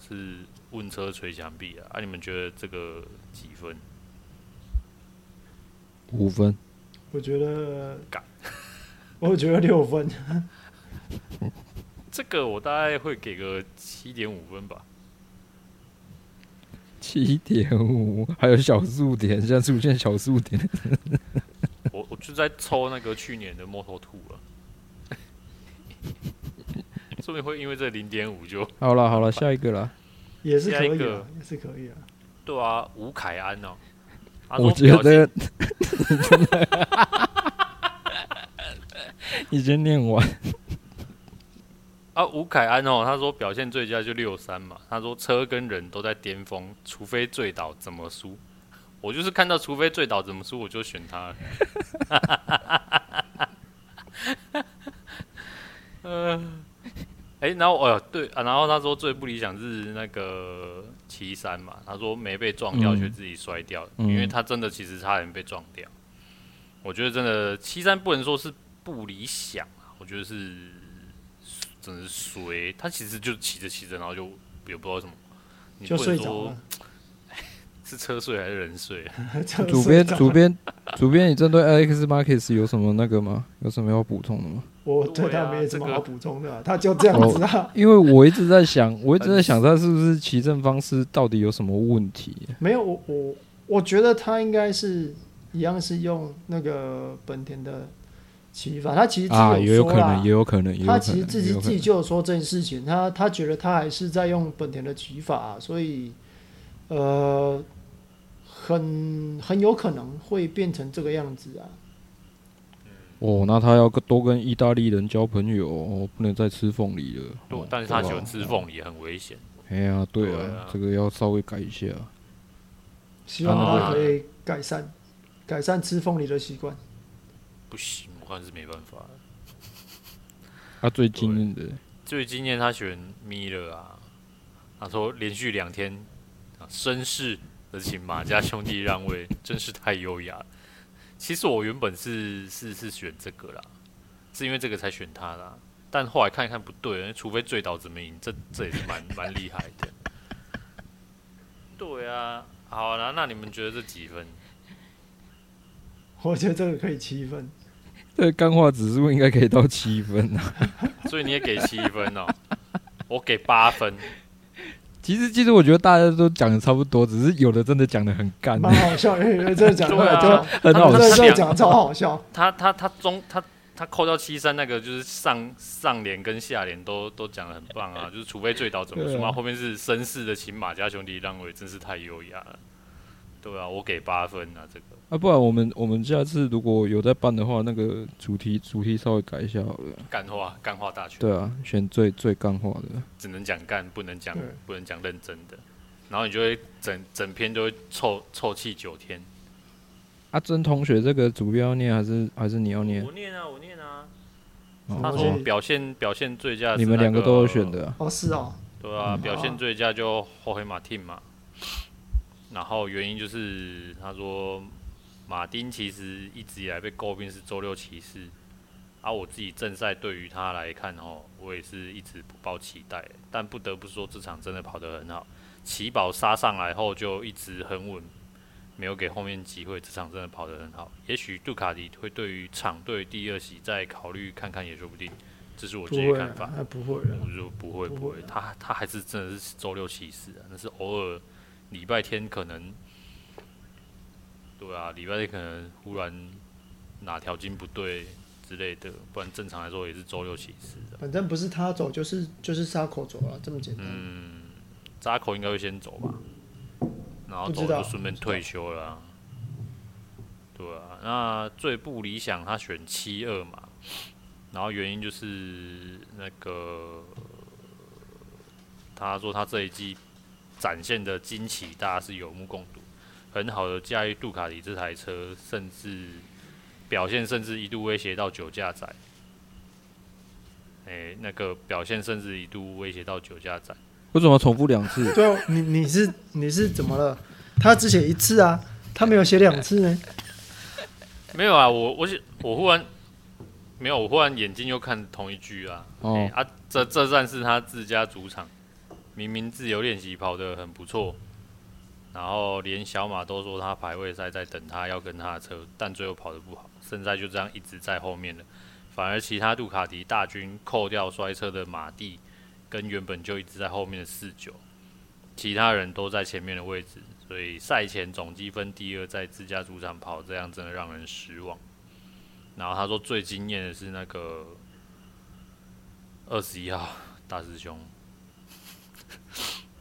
是问车捶墙壁啊。啊，你们觉得这个几分？五分。我觉得，我觉得六分。这个我大概会给个七点五分吧。七点五，还有小数点，现在出现小数点。我我就在抽那个去年的摩托兔了，说不定会因为这零点五就好了。好了，下一个了，也是可以，也是可以啊。对啊，吴凯安哦，我觉得 你先念完。啊，吴凯安哦，他说表现最佳就六三嘛。他说车跟人都在巅峰，除非醉倒怎么输？我就是看到除非醉倒怎么输，我就选他。嗯，哎，然后哦对啊，然后他说最不理想是那个七三嘛。他说没被撞掉却自己摔掉，嗯、因为他真的其实差点被撞掉。我觉得真的七三不能说是不理想啊，我觉得是。真的是衰，他其实就骑着骑着，然后就也不知道为什么，你不能说 是车睡还是人睡？主编，主编，主编，你针对 Alex Marquez 有什么那个吗？有什么要补充的吗？我对他没什么好补充的，他就这样子啊。因为我一直在想，我一直在想他是不是骑乘方式到底有什么问题？没有，我我我觉得他应该是一样是用那个本田的。骑法，他其实啊，也有可能，也有可能，他其实自己自己就有说这件事情，他他觉得他还是在用本田的骑法，啊，所以呃，很很有可能会变成这个样子啊。哦，那他要多跟意大利人交朋友，哦，不能再吃凤梨了。对，但是他喜欢吃凤梨，很危险。哎呀，对啊，这个要稍微改一下。希望他可以改善改善吃凤梨的习惯。不行。算是没办法。他最惊艳的，最惊艳他选米勒啊。他说连续两天绅士的请马家兄弟让位，真是太优雅了。其实我原本是是是选这个啦，是因为这个才选他啦。但后来看一看不对，除非醉倒怎么赢，这这也是蛮蛮厉害的。对啊，好啦，那你们觉得这几分？我觉得这个可以七分。这个钢化指数应该可以到七分啊，所以你也给七分哦，我给八分。其实，其实我觉得大家都讲的差不多，只是有的真的讲的很干，蛮好笑，因为真的讲出来就很好笑，讲的超好笑。他他他中他他扣掉七三那个，就是上上联跟下联都都讲的很棒啊，就是除非醉倒怎么说嘛，后面是绅士的请马家兄弟让位，真是太优雅了。对啊，我给八分啊，这个。啊，不然我们我们下次如果有在办的话，那个主题主题稍微改一下好了。干话，干话大全。对啊，选最最干话的。只能讲干，不能讲不能讲认真的，然后你就会整整篇就会臭臭气九天。阿珍同学，这个主编要念还是还是你要念？我念啊，我念啊。他说表现表现最佳，你们两个都有选的。哦，是哦。对啊，表现最佳就后黑马 team 嘛。然后原因就是他说，马丁其实一直以来被诟病是周六骑士，而、啊、我自己正赛对于他来看哦，我也是一直不抱期待。但不得不说，这场真的跑得很好，起跑杀上来后就一直很稳，没有给后面机会。这场真的跑得很好，也许杜卡迪会对于场队第二席再考虑看看也说不定。这是我自己的看法。不会，我就说不会不会，他他还是真的是周六骑士啊，那是偶尔。礼拜天可能，对啊，礼拜天可能忽然哪条筋不对之类的，不然正常来说也是周六骑士的。反正不是他走，就是就是沙口走了，这么简单。嗯，扎口应该会先走吧，然后走就顺便退休了啊。对啊，那最不理想他选七二嘛，然后原因就是那个他说他这一季。展现的惊奇，大家是有目共睹，很好的驾驭杜卡迪这台车，甚至表现甚至一度威胁到酒驾仔。哎、欸，那个表现甚至一度威胁到酒驾仔。为什么重复两次？对，你你是你是怎么了？他只写一次啊，他没有写两次呢。没有啊，我我我忽然没有，我忽然眼睛又看同一句啊。哦、欸、啊，这这站是他自家主场，明明自由练习跑得很不错，然后连小马都说他排位赛在等他要跟他的车，但最后跑得不好，现在就这样一直在后面了。反而其他杜卡迪大军扣掉摔车的马蒂。跟原本就一直在后面的四九，其他人都在前面的位置，所以赛前总积分第二，在自家主场跑这样真的让人失望。然后他说最惊艳的是那个二十一号大师兄，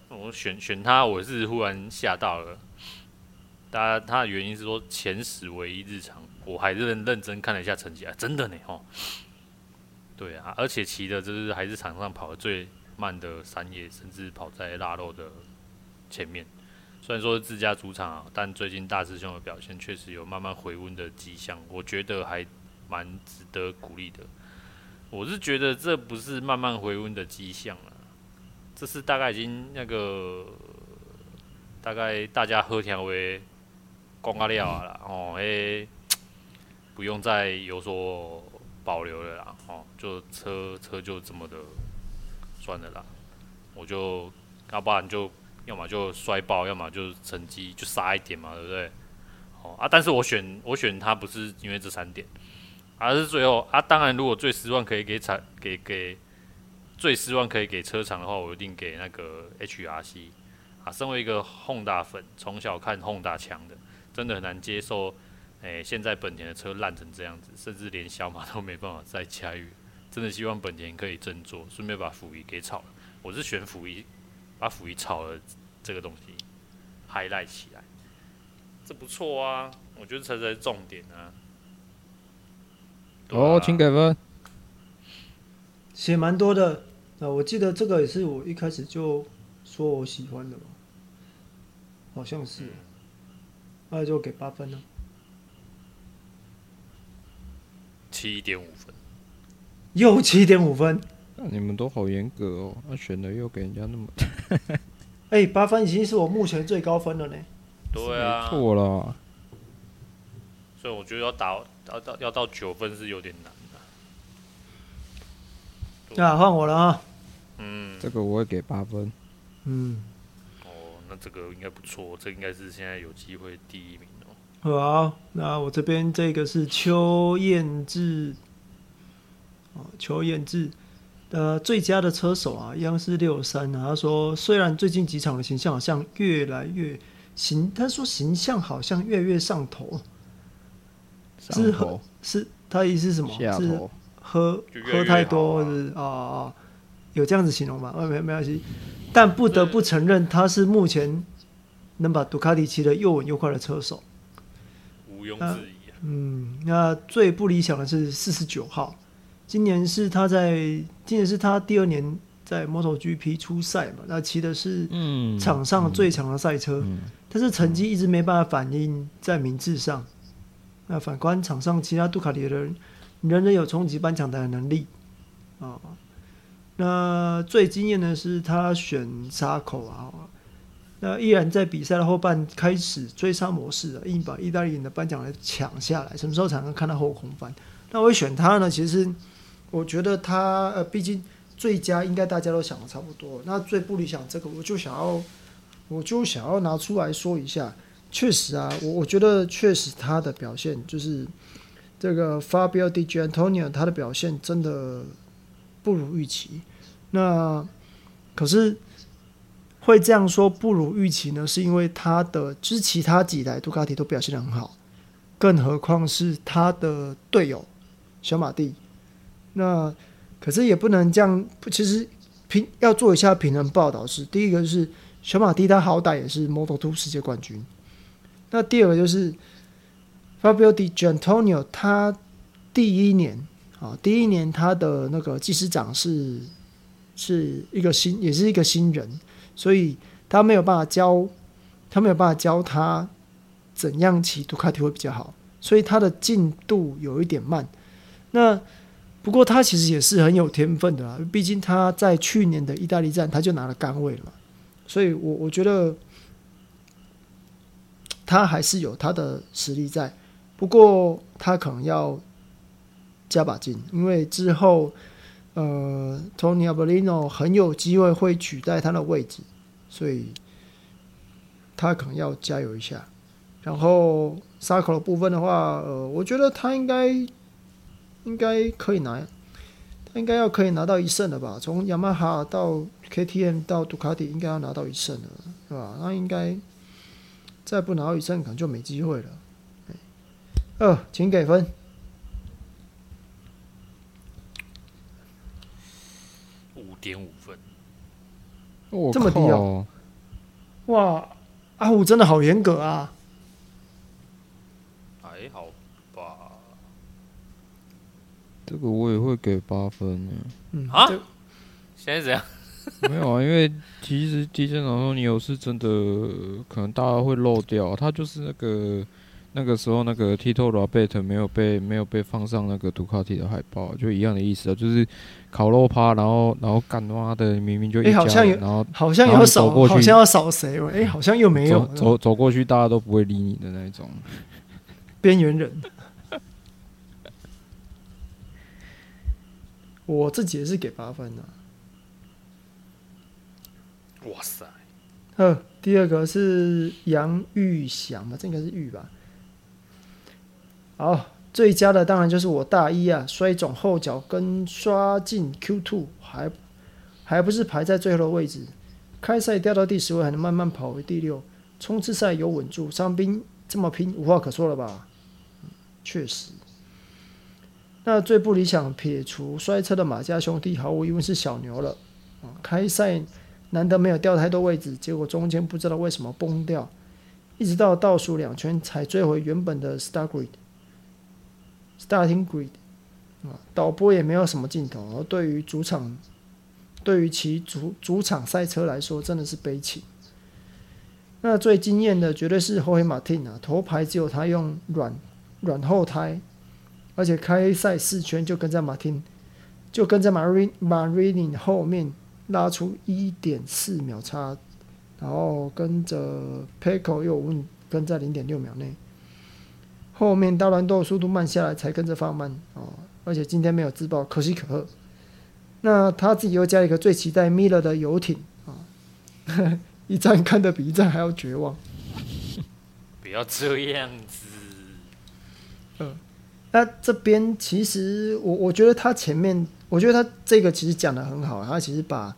我选选他，我是忽然吓到了。大家他的原因是说前十唯一日常，我还是认认真看了一下成绩啊，真的呢哦。对啊，而且骑的就是还是场上跑的最。慢的三叶，甚至跑在腊肉的前面。虽然说是自家主场啊，但最近大师兄的表现确实有慢慢回温的迹象，我觉得还蛮值得鼓励的。我是觉得这不是慢慢回温的迹象了，这是大概已经那个大概大家喝调为公阿料啦哦，哎，不用再有所保留了啦，哦，就车车就这么的。算了啦，我就要不然就要么就摔爆，要么就成绩就杀一点嘛，对不对？哦啊，但是我选我选他不是因为这三点，而是最后啊，当然如果最失望可以给产给给最失望可以给车厂的话，我一定给那个 HRC 啊。身为一个 Honda 粉，从小看 Honda 强的，真的很难接受，哎、欸，现在本田的车烂成这样子，甚至连小马都没办法再驾驭。真的希望本田可以振作，顺便把辅仪给炒了。我是选辅仪，把辅仪炒了这个东西，highlight 起来，这不错啊！我觉得这才是重点啊。哦，请给分。写蛮多的啊，我记得这个也是我一开始就说我喜欢的吧，好像是，那就给八分了，七点五分。又七点五分，那你们都好严格哦。那、啊、选的又给人家那么，哎、欸，八分已经是我目前最高分了呢。对啊，错了。所以我觉得要打要到要到九分是有点难的。啊，换我了啊。嗯，这个我会给八分。嗯。哦，那这个应该不错，这应该是现在有机会第一名哦。好，那我这边这个是邱彦志。哦邱彦志，呃，最佳的车手啊，央视六三啊，他说，虽然最近几场的形象好像越来越形，他说形象好像越来越上头，上头是，是他意思是什么？是喝喝太多是啊啊，有这样子形容吗？没没关系，但不得不承认，他是目前能把杜卡迪骑得又稳又快的车手，毋庸置疑。嗯，那最不理想的是四十九号。今年是他在，今年是他第二年在 MotoGP 出赛嘛？那骑的是场上最强的赛车，嗯嗯、但是成绩一直没办法反映在名次上。那反观场上其他杜卡迪的人，人人有冲击颁奖台的能力啊。那最惊艳的是他选沙口啊，那依然在比赛的后半开始追杀模式啊，硬把意大利人的颁奖台抢下来。什么时候才能看到后空翻？那我选他呢？其实。我觉得他呃，毕竟最佳应该大家都想的差不多。那最不理想这个，我就想要，我就想要拿出来说一下。确实啊，我我觉得确实他的表现就是这个 Fabio Di Giannantonio 他的表现真的不如预期。那可是会这样说不如预期呢？是因为他的就是其他几台杜卡迪都表现得很好，更何况是他的队友小马蒂。那可是也不能这样，其实平要做一下平衡报道是，第一个就是小马蒂他好歹也是 Moto2 世界冠军，那第二个就是 Fabio Di Giantonio 他第一年啊，第一年他的那个技师长是是一个新，也是一个新人，所以他没有办法教，他没有办法教他怎样骑杜卡迪会比较好，所以他的进度有一点慢，那。不过他其实也是很有天分的啦，毕竟他在去年的意大利站他就拿了杆位了嘛，所以我我觉得他还是有他的实力在，不过他可能要加把劲，因为之后呃，Tony Abolino 很有机会会取代他的位置，所以他可能要加油一下。然后沙口的部分的话，呃，我觉得他应该。应该可以拿，他应该要可以拿到一胜了吧？从雅马哈到 KTM 到杜卡迪，应该要拿到一胜了，是吧？那应该再不拿到一胜，可能就没机会了。二，请给分。五点五分。这么低哦！哇，阿虎真的好严格啊！还好吧这个我也会给八分呢。嗯啊，现在怎样？没有啊，因为其实提前长寿尼欧是真的，可能大家会漏掉。他就是那个那个时候那个 Tito Rabat 没有被没有被放上那个杜卡迪的海报，就一样的意思啊，就是烤肉趴，然后然后干妈的明明就一家人，好像有，然后好像有少，好像要少谁？哎，好像又没有，走走，走过去大家都不会理你的那种边缘人。我自己也是给八分的。哇塞！呃，第二个是杨玉祥吧，这应该是玉吧。好，最佳的当然就是我大一啊，摔肿后脚跟刷进 Q two，还还不是排在最后的位置。开赛掉到第十位，还能慢慢跑回第六，冲刺赛有稳住。伤兵这么拼，无话可说了吧？确实。那最不理想，撇除摔车的马家兄弟，毫无疑问是小牛了。啊，开赛难得没有掉太多位置，结果中间不知道为什么崩掉，一直到倒数两圈才追回原本的 start Starting grid。啊，导播也没有什么镜头，而对于主场，对于其主主场赛车来说，真的是悲情。那最惊艳的绝对是 Jorge Martin 啊，头排只有他用软软后胎。而且开赛四圈就跟在马丁，就跟在马瑞马瑞尼后面拉出一点四秒差，然后跟着 Pecco 又问跟在零点六秒内，后面大乱斗速度慢下来才跟着放慢哦。而且今天没有自爆，可喜可贺。那他自己又加一个最期待 Miller 的游艇啊，一站看得比一站还要绝望。不要这样子。嗯。那这边其实我我觉得他前面，我觉得他这个其实讲的很好，他其实把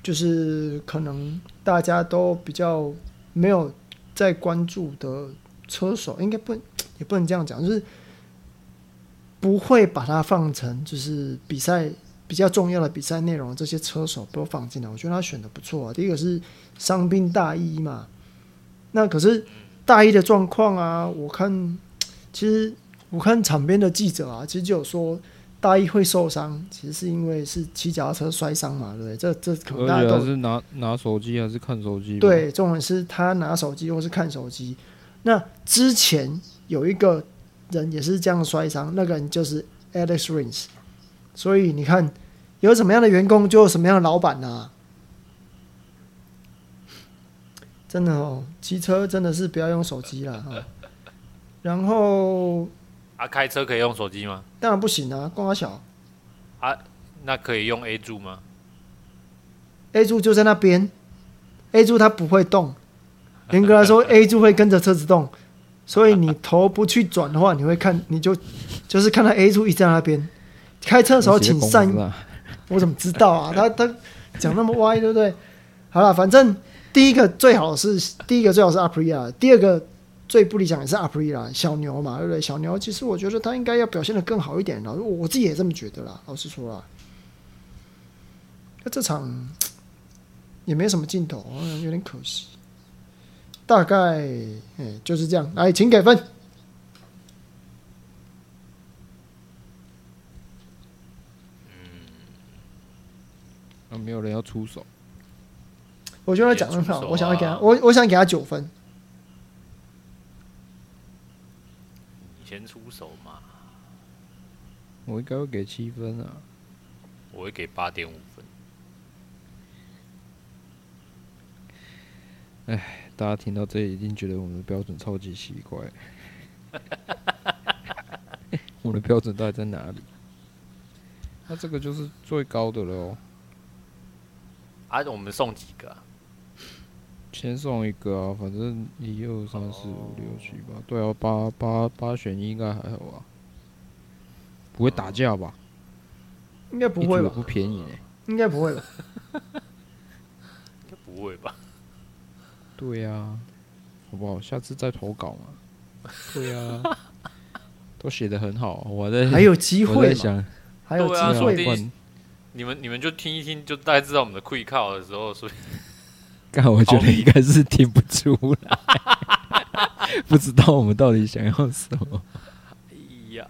就是可能大家都比较没有在关注的车手，应该不也不能这样讲，就是不会把它放成就是比赛比较重要的比赛内容，这些车手都放进来，我觉得他选的不错啊。第一个是伤病大一嘛，那可是大一的状况啊，我看其实。我看场边的记者啊，其实就有说大一会受伤，其实是因为是骑脚踏车摔伤嘛，对不对？这这可能大家都是拿拿手机还是看手机？对，重点是他拿手机或是看手机。那之前有一个人也是这样摔伤，那个人就是 Alex Rins。所以你看，有什么样的员工就有什么样的老板啊！真的哦，骑车真的是不要用手机了哈。然后。啊，开车可以用手机吗？当然不行啊，光小。啊，那可以用 A 柱吗？A 柱就在那边，A 柱它不会动。严格来说，A 柱会跟着车子动，所以你头不去转的话，你会看，你就就是看到 A 柱一直在那边。开车的时候请善用。我怎么知道啊？他他讲那么歪，对不对？好了，反正第一个最好是第一个最好是 Aprilia，第二个。最不理想也是阿普利啦，小牛嘛，对不对？小牛其实我觉得他应该要表现的更好一点，然后我自己也这么觉得啦。老实说啦，那这场也没什么镜头，有点可惜。大概哎就是这样，来，请给分。嗯，没有人要出手。我觉得他讲得很好，我想要给他，我我想给他九分。你先出手嘛，我应该会给七分啊，我会给八点五分。哎，大家听到这里一定觉得我们的标准超级奇怪。我的标准到底在哪里？那这个就是最高的了哦。啊，我们送几个啊？先送一个啊，反正一二三四五六七八，对啊，八八八选一应该还好吧？不会打架吧？应该不会吧？不便宜呢？应该不会吧？应该不会吧？对呀、啊，好不好？下次再投稿嘛。对呀、啊，都写的很好，我在还有机会想，还有机会、啊。你们你们就听一听，就大概知道我们的愧靠的时候，所以。但我觉得应该是听不出来，不知道我们到底想要什么。哎呀，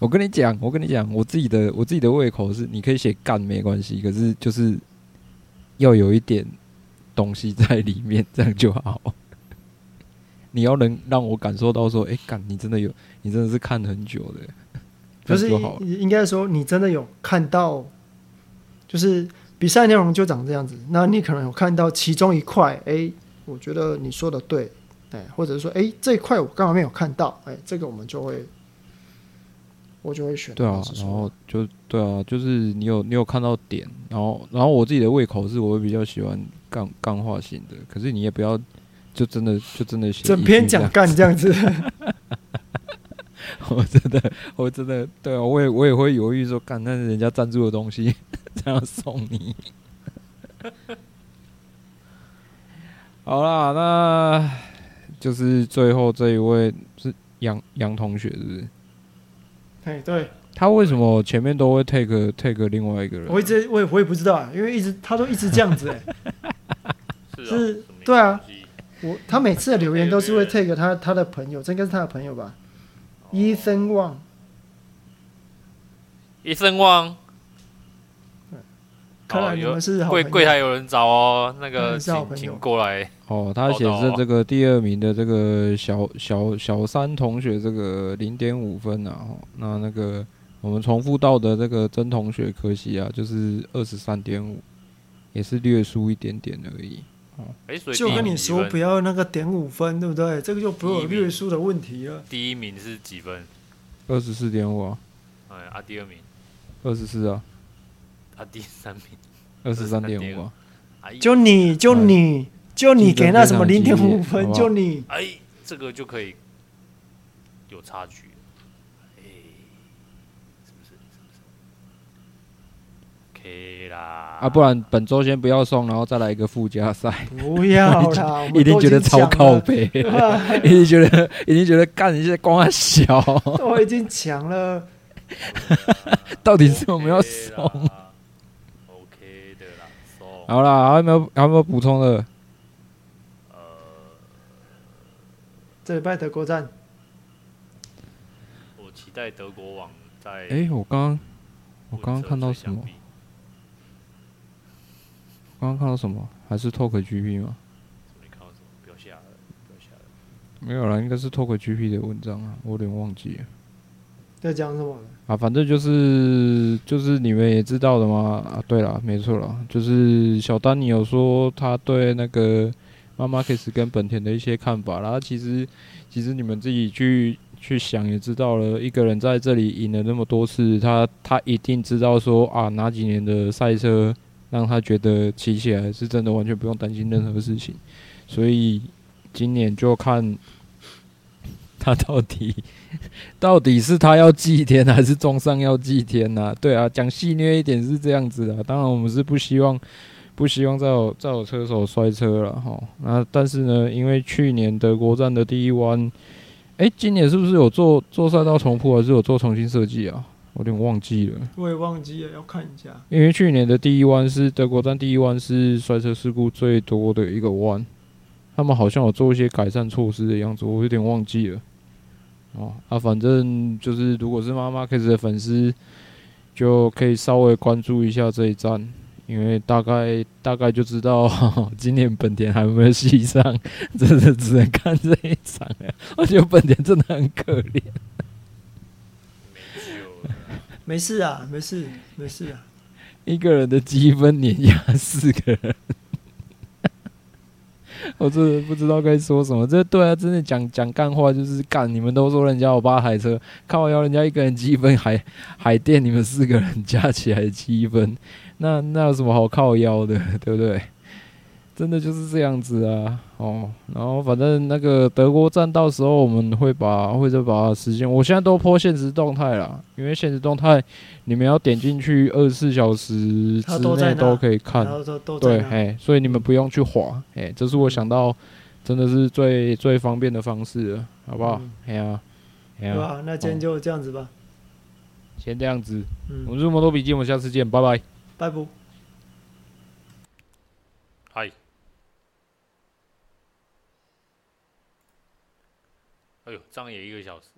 我跟你讲，我跟你讲，我自己的我自己的胃口是，你可以写干没关系，可是就是要有一点。东西在里面，这样就好。你要能让我感受到说，哎，干，你真的有，你真的是看很久的，就是应该说，你真的有看到，就是比赛内容就长这样子。那你可能有看到其中一块，哎，我觉得你说的对，哎，或者是说，哎，这一块我刚好没有看到，哎，这个我们就会，我就会选。对啊，然后就对啊，就是你有你有看到点，然后然后我自己的胃口是，我会比较喜欢。钢钢化型的，可是你也不要，就真的就真的写整篇讲干这样子。我真的，我真的，对啊，我也我也会犹豫说，干，那是人家赞助的东西，这样送你。好啦，那就是最后这一位是杨杨同学，是不是？哎，对。他为什么前面都会 take take 另外一个人？我一直我也我也不知道啊，因为一直他都一直这样子哎、欸，是，对啊，我他每次的留言都是会 take 他他的朋友，这应该是他的朋友吧？伊森旺，伊森旺，看来你们是柜柜台有人找哦，那个请请过来哦。他显示这个第二名的这个小小小三同学，这个零点五分啊，那那个。我们重复到的这个曾同学，可惜啊，就是二十三点五，也是略输一点点而已。哦，就跟你说不要那个点五分，对不对？这个就不会有略输的问题了。第一名是几分？二十四点五啊。哎，啊，第二名？二十四啊。啊，第三名？二十三点五啊。就你就你就你给那什么零点五分，就你。哎，这个就可以有差距。啊，不然本周先不要送，然后再来一个附加赛。不要啦，一定觉得超靠北，一定觉得，一定觉得干一些光小。我已经抢了，到底是我们要送？OK 的啦，送。好啦，还有没有还有没有补充的？呃，这礼拜德国站，我期待德国网在。哎，我刚刚我刚刚看到什么？刚刚看到什么？还是 Talk GP 吗？没看到什么，不要下了，不要下了。没有啦，应该是 Talk GP 的文章啊，我有点忘记了。在讲什么？啊，反正就是就是你们也知道的嘛。啊，对了，没错了，就是小丹你有说他对那个妈妈 Marquez 跟本田的一些看法，然后其实其实你们自己去去想也知道了，一个人在这里赢了那么多次，他他一定知道说啊哪几年的赛车。让他觉得骑起来是真的完全不用担心任何事情，所以今年就看 他到底 到底是他要祭天还是中上要祭天呐、啊？对啊，讲戏虐一点是这样子的。当然我们是不希望不希望再有再有车手摔车了哈。那但是呢，因为去年德国站的第一弯，哎、欸，今年是不是有做做赛道重铺，还是有做重新设计啊？我有点忘记了，我也忘记了，要看一下。因为去年的第一弯是德国站第一弯是摔车事故最多的一个弯，他们好像有做一些改善措施的样子，我有点忘记了。哦，啊，反正就是如果是妈妈 Marquez 的粉丝，就可以稍微关注一下这一站，因为大概大概就知道 今年本田还有没有戏上，真的只能看这一场了。我觉得本田真的很可怜。没事啊，没事，没事啊。一个人的积分碾压四个人，我真的不知道该说什么。这对啊，真的讲讲干话就是干。你们都说人家有八台车，靠腰人家一个人积分还海淀你们四个人加起来积分，那那有什么好靠腰的，对不对？真的就是这样子啊，哦，然后反正那个德国站到时候我们会把会再把时间，我现在都 po 限时动态了，因为现实动态你们要点进去二十四小时之内都可以看，对，哎，所以你们不用去划，哎，这是我想到真的是最最方便的方式了，好不好？哎呀，哎呀，那今天就这样子吧，先这样子，嗯，我们是摩托笔记，我们下次见，拜拜，拜拜。哎呦，这样也一个小时。